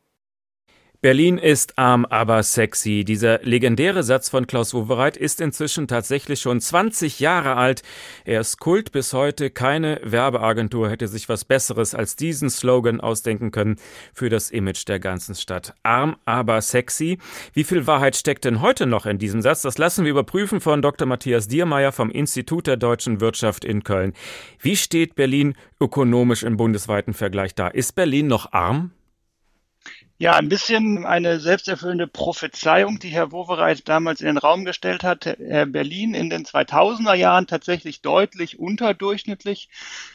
Berlin ist arm, aber sexy. Dieser legendäre Satz von Klaus Wowereit ist inzwischen tatsächlich schon 20 Jahre alt. Er ist Kult bis heute. Keine Werbeagentur hätte sich was Besseres als diesen Slogan ausdenken können für das Image der ganzen Stadt. Arm, aber sexy. Wie viel Wahrheit steckt denn heute noch in diesem Satz? Das lassen wir überprüfen von Dr. Matthias Diermeier vom Institut der deutschen Wirtschaft in Köln. Wie steht Berlin ökonomisch im bundesweiten Vergleich da? Ist Berlin noch arm? Ja, ein bisschen eine selbsterfüllende Prophezeiung, die Herr Wowereit damals in den Raum gestellt hat. Berlin in den 2000er Jahren tatsächlich deutlich unterdurchschnittlich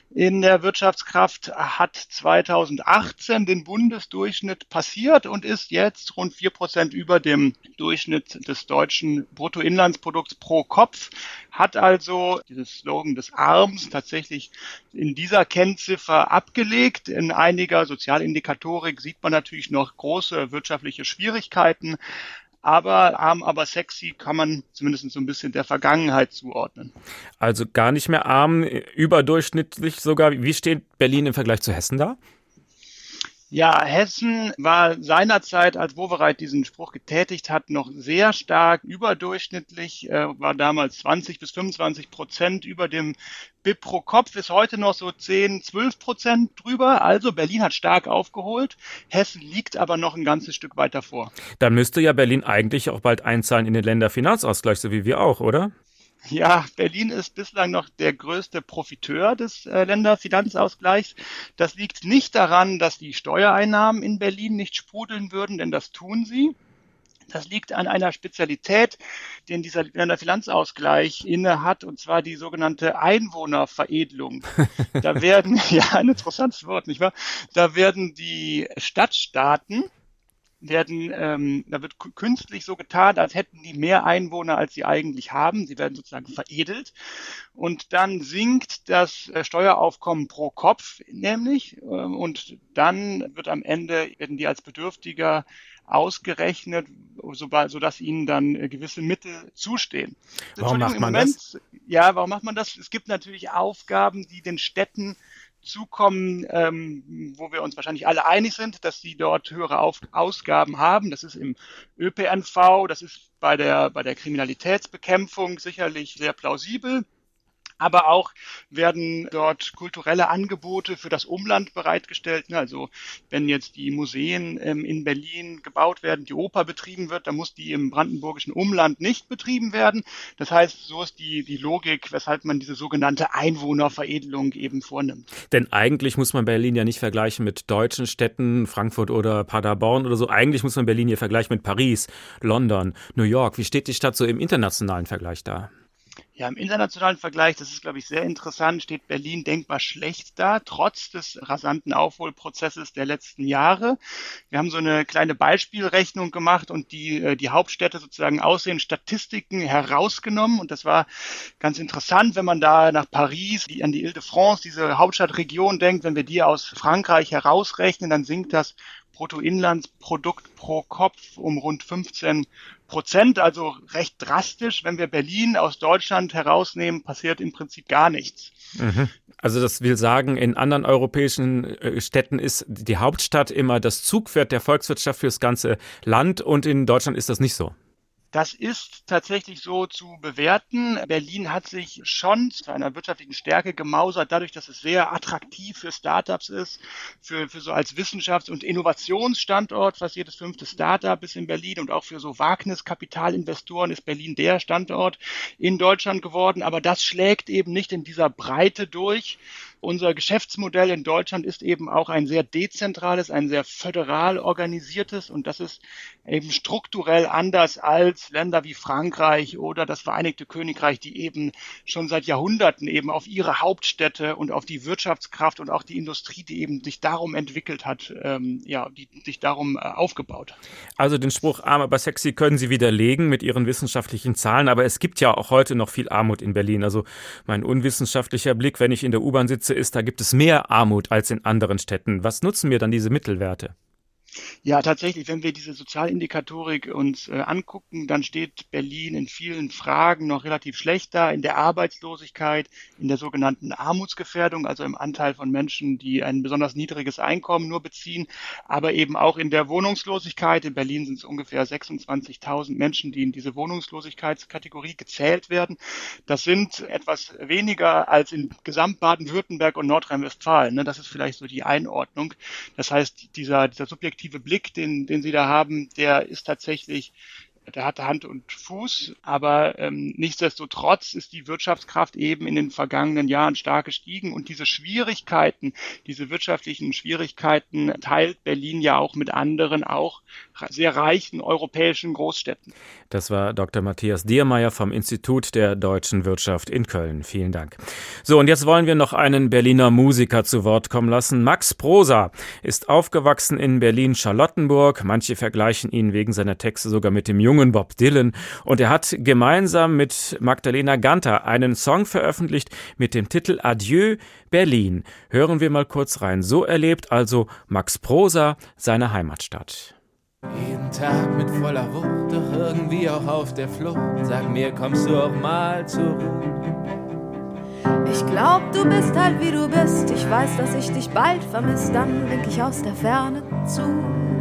in der Wirtschaftskraft hat 2018 den Bundesdurchschnitt passiert und ist jetzt rund vier Prozent über dem Durchschnitt des deutschen Bruttoinlandsprodukts pro Kopf, hat also dieses Slogan des Arms tatsächlich in dieser Kennziffer abgelegt. In einiger Sozialindikatorik sieht man natürlich noch große wirtschaftliche Schwierigkeiten aber arm, aber sexy kann man zumindest so ein bisschen der Vergangenheit zuordnen. Also gar nicht mehr arm, überdurchschnittlich sogar. Wie steht Berlin im Vergleich zu Hessen da? Ja, Hessen war seinerzeit, als Wowereit diesen Spruch getätigt hat, noch sehr stark überdurchschnittlich, äh, war damals 20 bis 25 Prozent über dem BIP pro Kopf, ist heute noch so 10, 12 Prozent drüber. Also Berlin hat stark aufgeholt, Hessen liegt aber noch ein ganzes Stück weiter vor. Dann müsste ja Berlin eigentlich auch bald einzahlen in den Länderfinanzausgleich, so wie wir auch, oder? Ja, Berlin ist bislang noch der größte Profiteur des äh, Länderfinanzausgleichs. Das liegt nicht daran, dass die Steuereinnahmen in Berlin nicht sprudeln würden, denn das tun sie. Das liegt an einer Spezialität, den dieser Länderfinanzausgleich inne hat, und zwar die sogenannte Einwohnerveredelung. da werden, ja, ein interessantes Wort, nicht wahr? Da werden die Stadtstaaten werden, ähm, da wird künstlich so getan, als hätten die mehr Einwohner, als sie eigentlich haben. Sie werden sozusagen veredelt. Und dann sinkt das äh, Steueraufkommen pro Kopf nämlich. Ähm, und dann wird am Ende, werden die als Bedürftiger ausgerechnet, sodass ihnen dann äh, gewisse Mittel zustehen. Warum macht man Moment, das? Ja, warum macht man das? Es gibt natürlich Aufgaben, die den Städten zukommen, ähm, wo wir uns wahrscheinlich alle einig sind, dass sie dort höhere Auf Ausgaben haben. Das ist im ÖPNV, das ist bei der, bei der Kriminalitätsbekämpfung sicherlich sehr plausibel aber auch werden dort kulturelle Angebote für das Umland bereitgestellt. Ne, also wenn jetzt die Museen ähm, in Berlin gebaut werden, die Oper betrieben wird, dann muss die im brandenburgischen Umland nicht betrieben werden. Das heißt, so ist die, die Logik, weshalb man diese sogenannte Einwohnerveredelung eben vornimmt. Denn eigentlich muss man Berlin ja nicht vergleichen mit deutschen Städten, Frankfurt oder Paderborn oder so. Eigentlich muss man Berlin hier vergleichen mit Paris, London, New York. Wie steht die Stadt so im internationalen Vergleich da? Ja, im internationalen Vergleich, das ist, glaube ich, sehr interessant, steht Berlin denkbar schlecht da, trotz des rasanten Aufholprozesses der letzten Jahre. Wir haben so eine kleine Beispielrechnung gemacht und die, äh, die Hauptstädte sozusagen aus den Statistiken herausgenommen. Und das war ganz interessant, wenn man da nach Paris, die, an die Ile-de-France, diese Hauptstadtregion denkt, wenn wir die aus Frankreich herausrechnen, dann sinkt das Bruttoinlandsprodukt pro Kopf um rund 15 Prozent, also recht drastisch. Wenn wir Berlin aus Deutschland herausnehmen, passiert im Prinzip gar nichts. Mhm. Also das will sagen, in anderen europäischen äh, Städten ist die Hauptstadt immer das Zugpferd der Volkswirtschaft fürs ganze Land und in Deutschland ist das nicht so. Das ist tatsächlich so zu bewerten. Berlin hat sich schon zu einer wirtschaftlichen Stärke gemausert, dadurch, dass es sehr attraktiv für Startups ist, für, für so als Wissenschafts- und Innovationsstandort. Fast jedes fünfte Startup ist in Berlin und auch für so Wagniskapitalinvestoren ist Berlin der Standort in Deutschland geworden. Aber das schlägt eben nicht in dieser Breite durch, unser Geschäftsmodell in Deutschland ist eben auch ein sehr dezentrales, ein sehr föderal organisiertes und das ist eben strukturell anders als Länder wie Frankreich oder das Vereinigte Königreich, die eben schon seit Jahrhunderten eben auf ihre Hauptstädte und auf die Wirtschaftskraft und auch die Industrie, die eben sich darum entwickelt hat, ähm, ja, die sich darum äh, aufgebaut. Also den Spruch arm aber sexy können Sie widerlegen mit Ihren wissenschaftlichen Zahlen, aber es gibt ja auch heute noch viel Armut in Berlin. Also mein unwissenschaftlicher Blick, wenn ich in der U-Bahn sitze, ist, da gibt es mehr Armut als in anderen Städten. Was nutzen mir dann diese Mittelwerte? Ja, tatsächlich, wenn wir diese Sozialindikatorik uns äh, angucken, dann steht Berlin in vielen Fragen noch relativ schlecht da, in der Arbeitslosigkeit, in der sogenannten Armutsgefährdung, also im Anteil von Menschen, die ein besonders niedriges Einkommen nur beziehen, aber eben auch in der Wohnungslosigkeit. In Berlin sind es ungefähr 26.000 Menschen, die in diese Wohnungslosigkeitskategorie gezählt werden. Das sind etwas weniger als in Gesamt Baden-Württemberg und Nordrhein-Westfalen. Ne? Das ist vielleicht so die Einordnung. Das heißt, dieser, dieser subjektive subjektive Blick, den, den Sie da haben, der ist tatsächlich der hatte Hand und Fuß, aber ähm, nichtsdestotrotz ist die Wirtschaftskraft eben in den vergangenen Jahren stark gestiegen und diese Schwierigkeiten, diese wirtschaftlichen Schwierigkeiten teilt Berlin ja auch mit anderen, auch sehr reichen europäischen Großstädten. Das war Dr. Matthias Diermeier vom Institut der deutschen Wirtschaft in Köln. Vielen Dank. So, und jetzt wollen wir noch einen Berliner Musiker zu Wort kommen lassen. Max Prosa ist aufgewachsen in Berlin-Charlottenburg. Manche vergleichen ihn wegen seiner Texte sogar mit dem jungen jungen Bob Dylan. Und er hat gemeinsam mit Magdalena Ganter einen Song veröffentlicht mit dem Titel Adieu Berlin. Hören wir mal kurz rein. So erlebt also Max Prosa seine Heimatstadt. Jeden Tag mit voller Wucht, doch irgendwie auch auf der Flucht. Sag mir, kommst du auch mal zurück? Ich glaub, du bist halt wie du bist. Ich weiß, dass ich dich bald vermiss, dann wink ich aus der Ferne zu.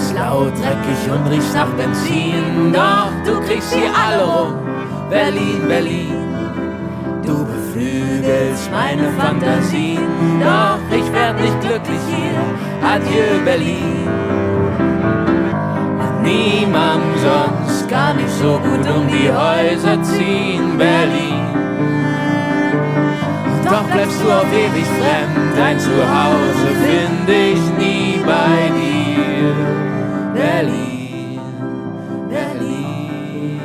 Bist laut, dreckig und riechst nach Benzin, doch du kriegst sie alle rum. Berlin, Berlin. Du beflügelst meine Fantasien, doch ich werd nicht glücklich hier. Adieu, Berlin. Mit niemandem sonst gar nicht so gut um die Häuser ziehen, Berlin. Doch bleibst du auf ewig fremd, dein Zuhause find ich nie bei dir, Berlin, Berlin.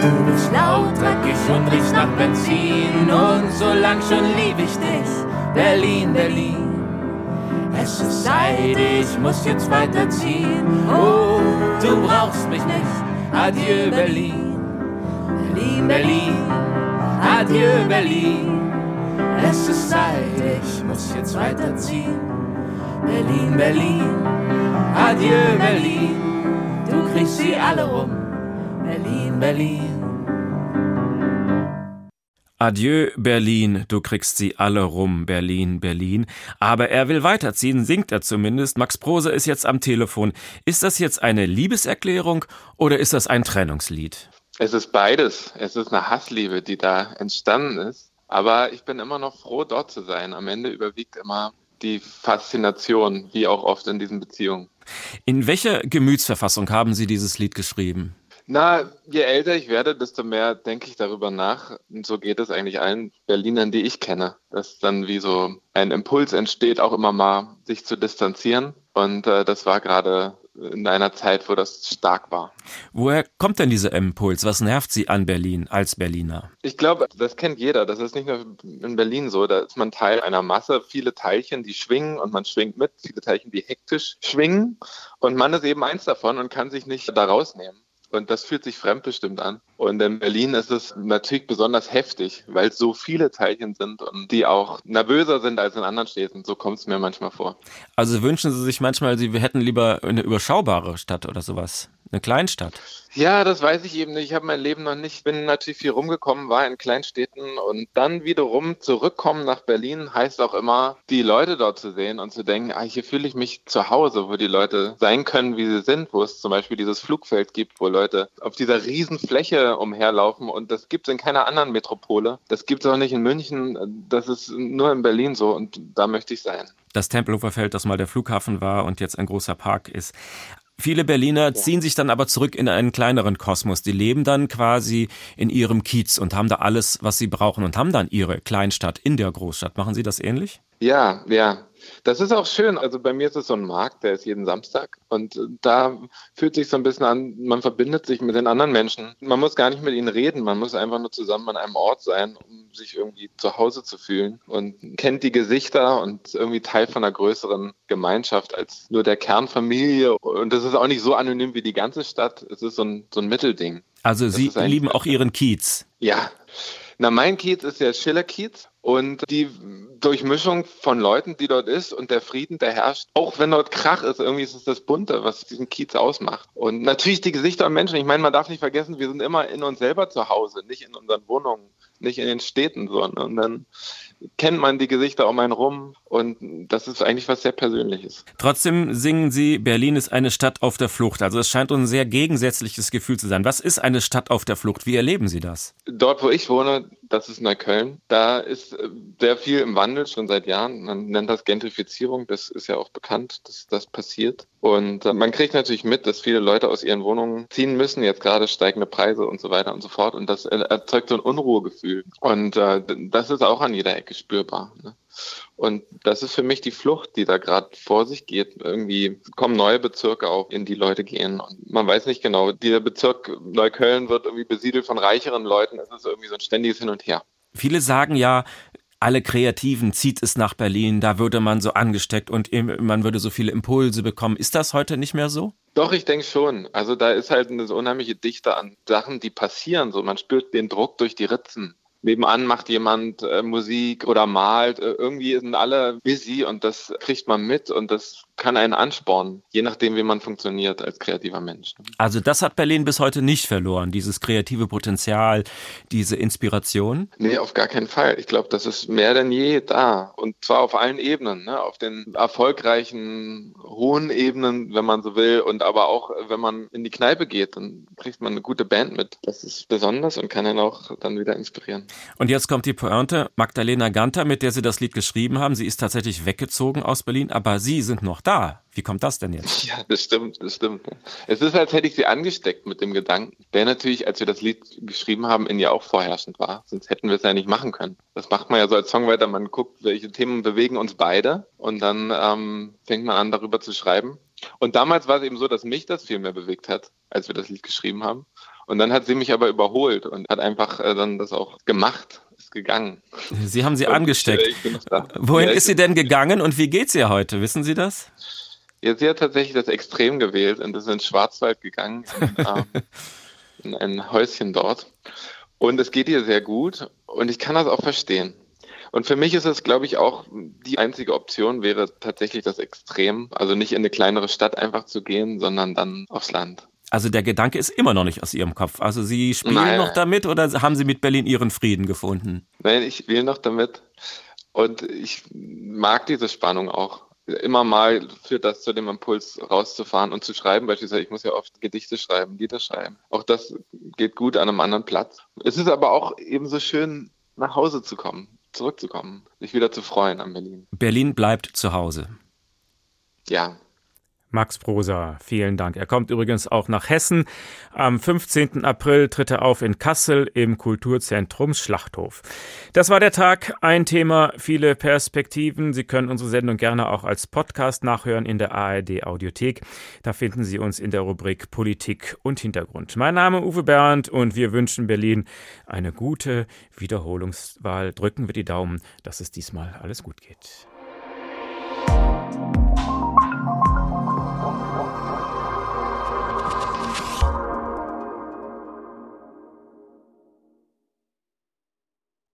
Du bist laut, dreckig und riechst nach Benzin und so lang schon lieb ich dich, Berlin, Berlin. Es ist Zeit, ich muss jetzt weiterziehen. Oh, du brauchst mich nicht. Adieu, Berlin. Berlin, Berlin. Adieu, Berlin. Es ist Zeit, ich muss jetzt weiterziehen. Berlin, Berlin. Adieu, Berlin. Du kriegst sie alle rum. Berlin, Berlin. Adieu, Berlin, du kriegst sie alle rum, Berlin, Berlin. Aber er will weiterziehen, singt er zumindest. Max Prose ist jetzt am Telefon. Ist das jetzt eine Liebeserklärung oder ist das ein Trennungslied? Es ist beides. Es ist eine Hassliebe, die da entstanden ist. Aber ich bin immer noch froh, dort zu sein. Am Ende überwiegt immer die Faszination, wie auch oft in diesen Beziehungen. In welcher Gemütsverfassung haben Sie dieses Lied geschrieben? Na, je älter ich werde, desto mehr denke ich darüber nach. Und so geht es eigentlich allen Berlinern, die ich kenne, dass dann wie so ein Impuls entsteht, auch immer mal sich zu distanzieren. Und äh, das war gerade in einer Zeit, wo das stark war. Woher kommt denn dieser Impuls? Was nervt Sie an Berlin als Berliner? Ich glaube, das kennt jeder. Das ist nicht nur in Berlin so. Da ist man Teil einer Masse, viele Teilchen, die schwingen und man schwingt mit, viele Teilchen, die hektisch schwingen. Und man ist eben eins davon und kann sich nicht da rausnehmen. Und das fühlt sich fremdbestimmt an. Und in Berlin ist es natürlich besonders heftig, weil es so viele Teilchen sind und die auch nervöser sind als in anderen Städten. So kommt es mir manchmal vor. Also wünschen Sie sich manchmal, Sie hätten lieber eine überschaubare Stadt oder sowas? Eine Kleinstadt? Ja, das weiß ich eben nicht. Ich habe mein Leben noch nicht, bin natürlich viel rumgekommen, war in Kleinstädten und dann wiederum zurückkommen nach Berlin heißt auch immer, die Leute dort zu sehen und zu denken, ah, hier fühle ich mich zu Hause, wo die Leute sein können, wie sie sind, wo es zum Beispiel dieses Flugfeld gibt, wo Leute auf dieser riesen Fläche umherlaufen und das gibt es in keiner anderen Metropole. Das gibt es auch nicht in München, das ist nur in Berlin so und da möchte ich sein. Das Tempelhofer Feld, das mal der Flughafen war und jetzt ein großer Park ist. Viele Berliner ziehen sich dann aber zurück in einen kleineren Kosmos. Die leben dann quasi in ihrem Kiez und haben da alles, was sie brauchen und haben dann ihre Kleinstadt in der Großstadt. Machen Sie das ähnlich? Ja, ja. Das ist auch schön. Also bei mir ist es so ein Markt, der ist jeden Samstag. Und da fühlt sich so ein bisschen an, man verbindet sich mit den anderen Menschen. Man muss gar nicht mit ihnen reden, man muss einfach nur zusammen an einem Ort sein, um sich irgendwie zu Hause zu fühlen und kennt die Gesichter und irgendwie Teil von einer größeren Gemeinschaft als nur der Kernfamilie. Und das ist auch nicht so anonym wie die ganze Stadt. Es ist so ein, so ein Mittelding. Also Sie lieben auch Ihren Kiez. Ja. Na, mein Kiez ist der Schiller-Kiez und die Durchmischung von Leuten, die dort ist und der Frieden, der herrscht, auch wenn dort Krach ist, irgendwie ist es das Bunte, was diesen Kiez ausmacht. Und natürlich die Gesichter und Menschen. Ich meine, man darf nicht vergessen, wir sind immer in uns selber zu Hause, nicht in unseren Wohnungen, nicht in den Städten, sondern und dann kennt man die Gesichter um einen rum und das ist eigentlich was sehr Persönliches. Trotzdem singen Sie, Berlin ist eine Stadt auf der Flucht. Also es scheint uns ein sehr gegensätzliches Gefühl zu sein. Was ist eine Stadt auf der Flucht? Wie erleben Sie das? Dort, wo ich wohne, das ist Neukölln. Da ist sehr viel im Wandel schon seit Jahren. Man nennt das Gentrifizierung. Das ist ja auch bekannt, dass das passiert. Und man kriegt natürlich mit, dass viele Leute aus ihren Wohnungen ziehen müssen. Jetzt gerade steigende Preise und so weiter und so fort. Und das erzeugt so ein Unruhegefühl. Und das ist auch an jeder Ecke spürbar. Ne? Und das ist für mich die Flucht, die da gerade vor sich geht. Irgendwie kommen neue Bezirke auf, in die Leute gehen. Und man weiß nicht genau, dieser Bezirk Neukölln wird irgendwie besiedelt von reicheren Leuten. Es ist irgendwie so ein ständiges Hin und Her. Viele sagen ja, alle Kreativen zieht es nach Berlin, da würde man so angesteckt und man würde so viele Impulse bekommen. Ist das heute nicht mehr so? Doch, ich denke schon. Also da ist halt eine so unheimliche Dichte an Sachen, die passieren. So, man spürt den Druck durch die Ritzen nebenan macht jemand äh, Musik oder malt. Äh, irgendwie sind alle busy und das kriegt man mit und das kann einen anspornen, je nachdem, wie man funktioniert als kreativer Mensch. Also das hat Berlin bis heute nicht verloren, dieses kreative Potenzial, diese Inspiration? Nee, auf gar keinen Fall. Ich glaube, das ist mehr denn je da. Und zwar auf allen Ebenen, ne? auf den erfolgreichen, hohen Ebenen, wenn man so will, und aber auch, wenn man in die Kneipe geht, dann kriegt man eine gute Band mit. Das ist besonders und kann dann auch dann wieder inspirieren. Und jetzt kommt die Pointe. Magdalena Ganter, mit der Sie das Lied geschrieben haben, sie ist tatsächlich weggezogen aus Berlin, aber Sie sind noch da. Wie kommt das denn jetzt? Ja, das stimmt, das stimmt. Es ist, als hätte ich sie angesteckt mit dem Gedanken, der natürlich, als wir das Lied geschrieben haben, in ihr auch vorherrschend war. Sonst hätten wir es ja nicht machen können. Das macht man ja so als Songwriter, man guckt, welche Themen bewegen uns beide und dann ähm, fängt man an, darüber zu schreiben. Und damals war es eben so, dass mich das viel mehr bewegt hat, als wir das Lied geschrieben haben. Und dann hat sie mich aber überholt und hat einfach äh, dann das auch gemacht, ist gegangen. Sie haben sie und angesteckt. Ich, äh, Wohin ja, ist sie denn gegangen und wie geht's ihr heute? Wissen Sie das? Ja, sie hat tatsächlich das Extrem gewählt und ist in den Schwarzwald gegangen, in, ähm, in ein Häuschen dort. Und es geht ihr sehr gut und ich kann das auch verstehen. Und für mich ist es, glaube ich, auch die einzige Option wäre tatsächlich das Extrem. Also nicht in eine kleinere Stadt einfach zu gehen, sondern dann aufs Land. Also der Gedanke ist immer noch nicht aus Ihrem Kopf. Also Sie spielen Nein. noch damit oder haben Sie mit Berlin Ihren Frieden gefunden? Nein, ich spiele noch damit. Und ich mag diese Spannung auch. Immer mal führt das zu dem Impuls, rauszufahren und zu schreiben. Beispielsweise, ich muss ja oft Gedichte schreiben, Lieder schreiben. Auch das geht gut an einem anderen Platz. Es ist aber auch ebenso schön, nach Hause zu kommen, zurückzukommen, sich wieder zu freuen an Berlin. Berlin bleibt zu Hause. Ja, Max Prosa, vielen Dank. Er kommt übrigens auch nach Hessen. Am 15. April tritt er auf in Kassel im Kulturzentrum Schlachthof. Das war der Tag. Ein Thema, viele Perspektiven. Sie können unsere Sendung gerne auch als Podcast nachhören in der ARD Audiothek. Da finden Sie uns in der Rubrik Politik und Hintergrund. Mein Name ist Uwe Bernd und wir wünschen Berlin eine gute Wiederholungswahl. Drücken wir die Daumen, dass es diesmal alles gut geht.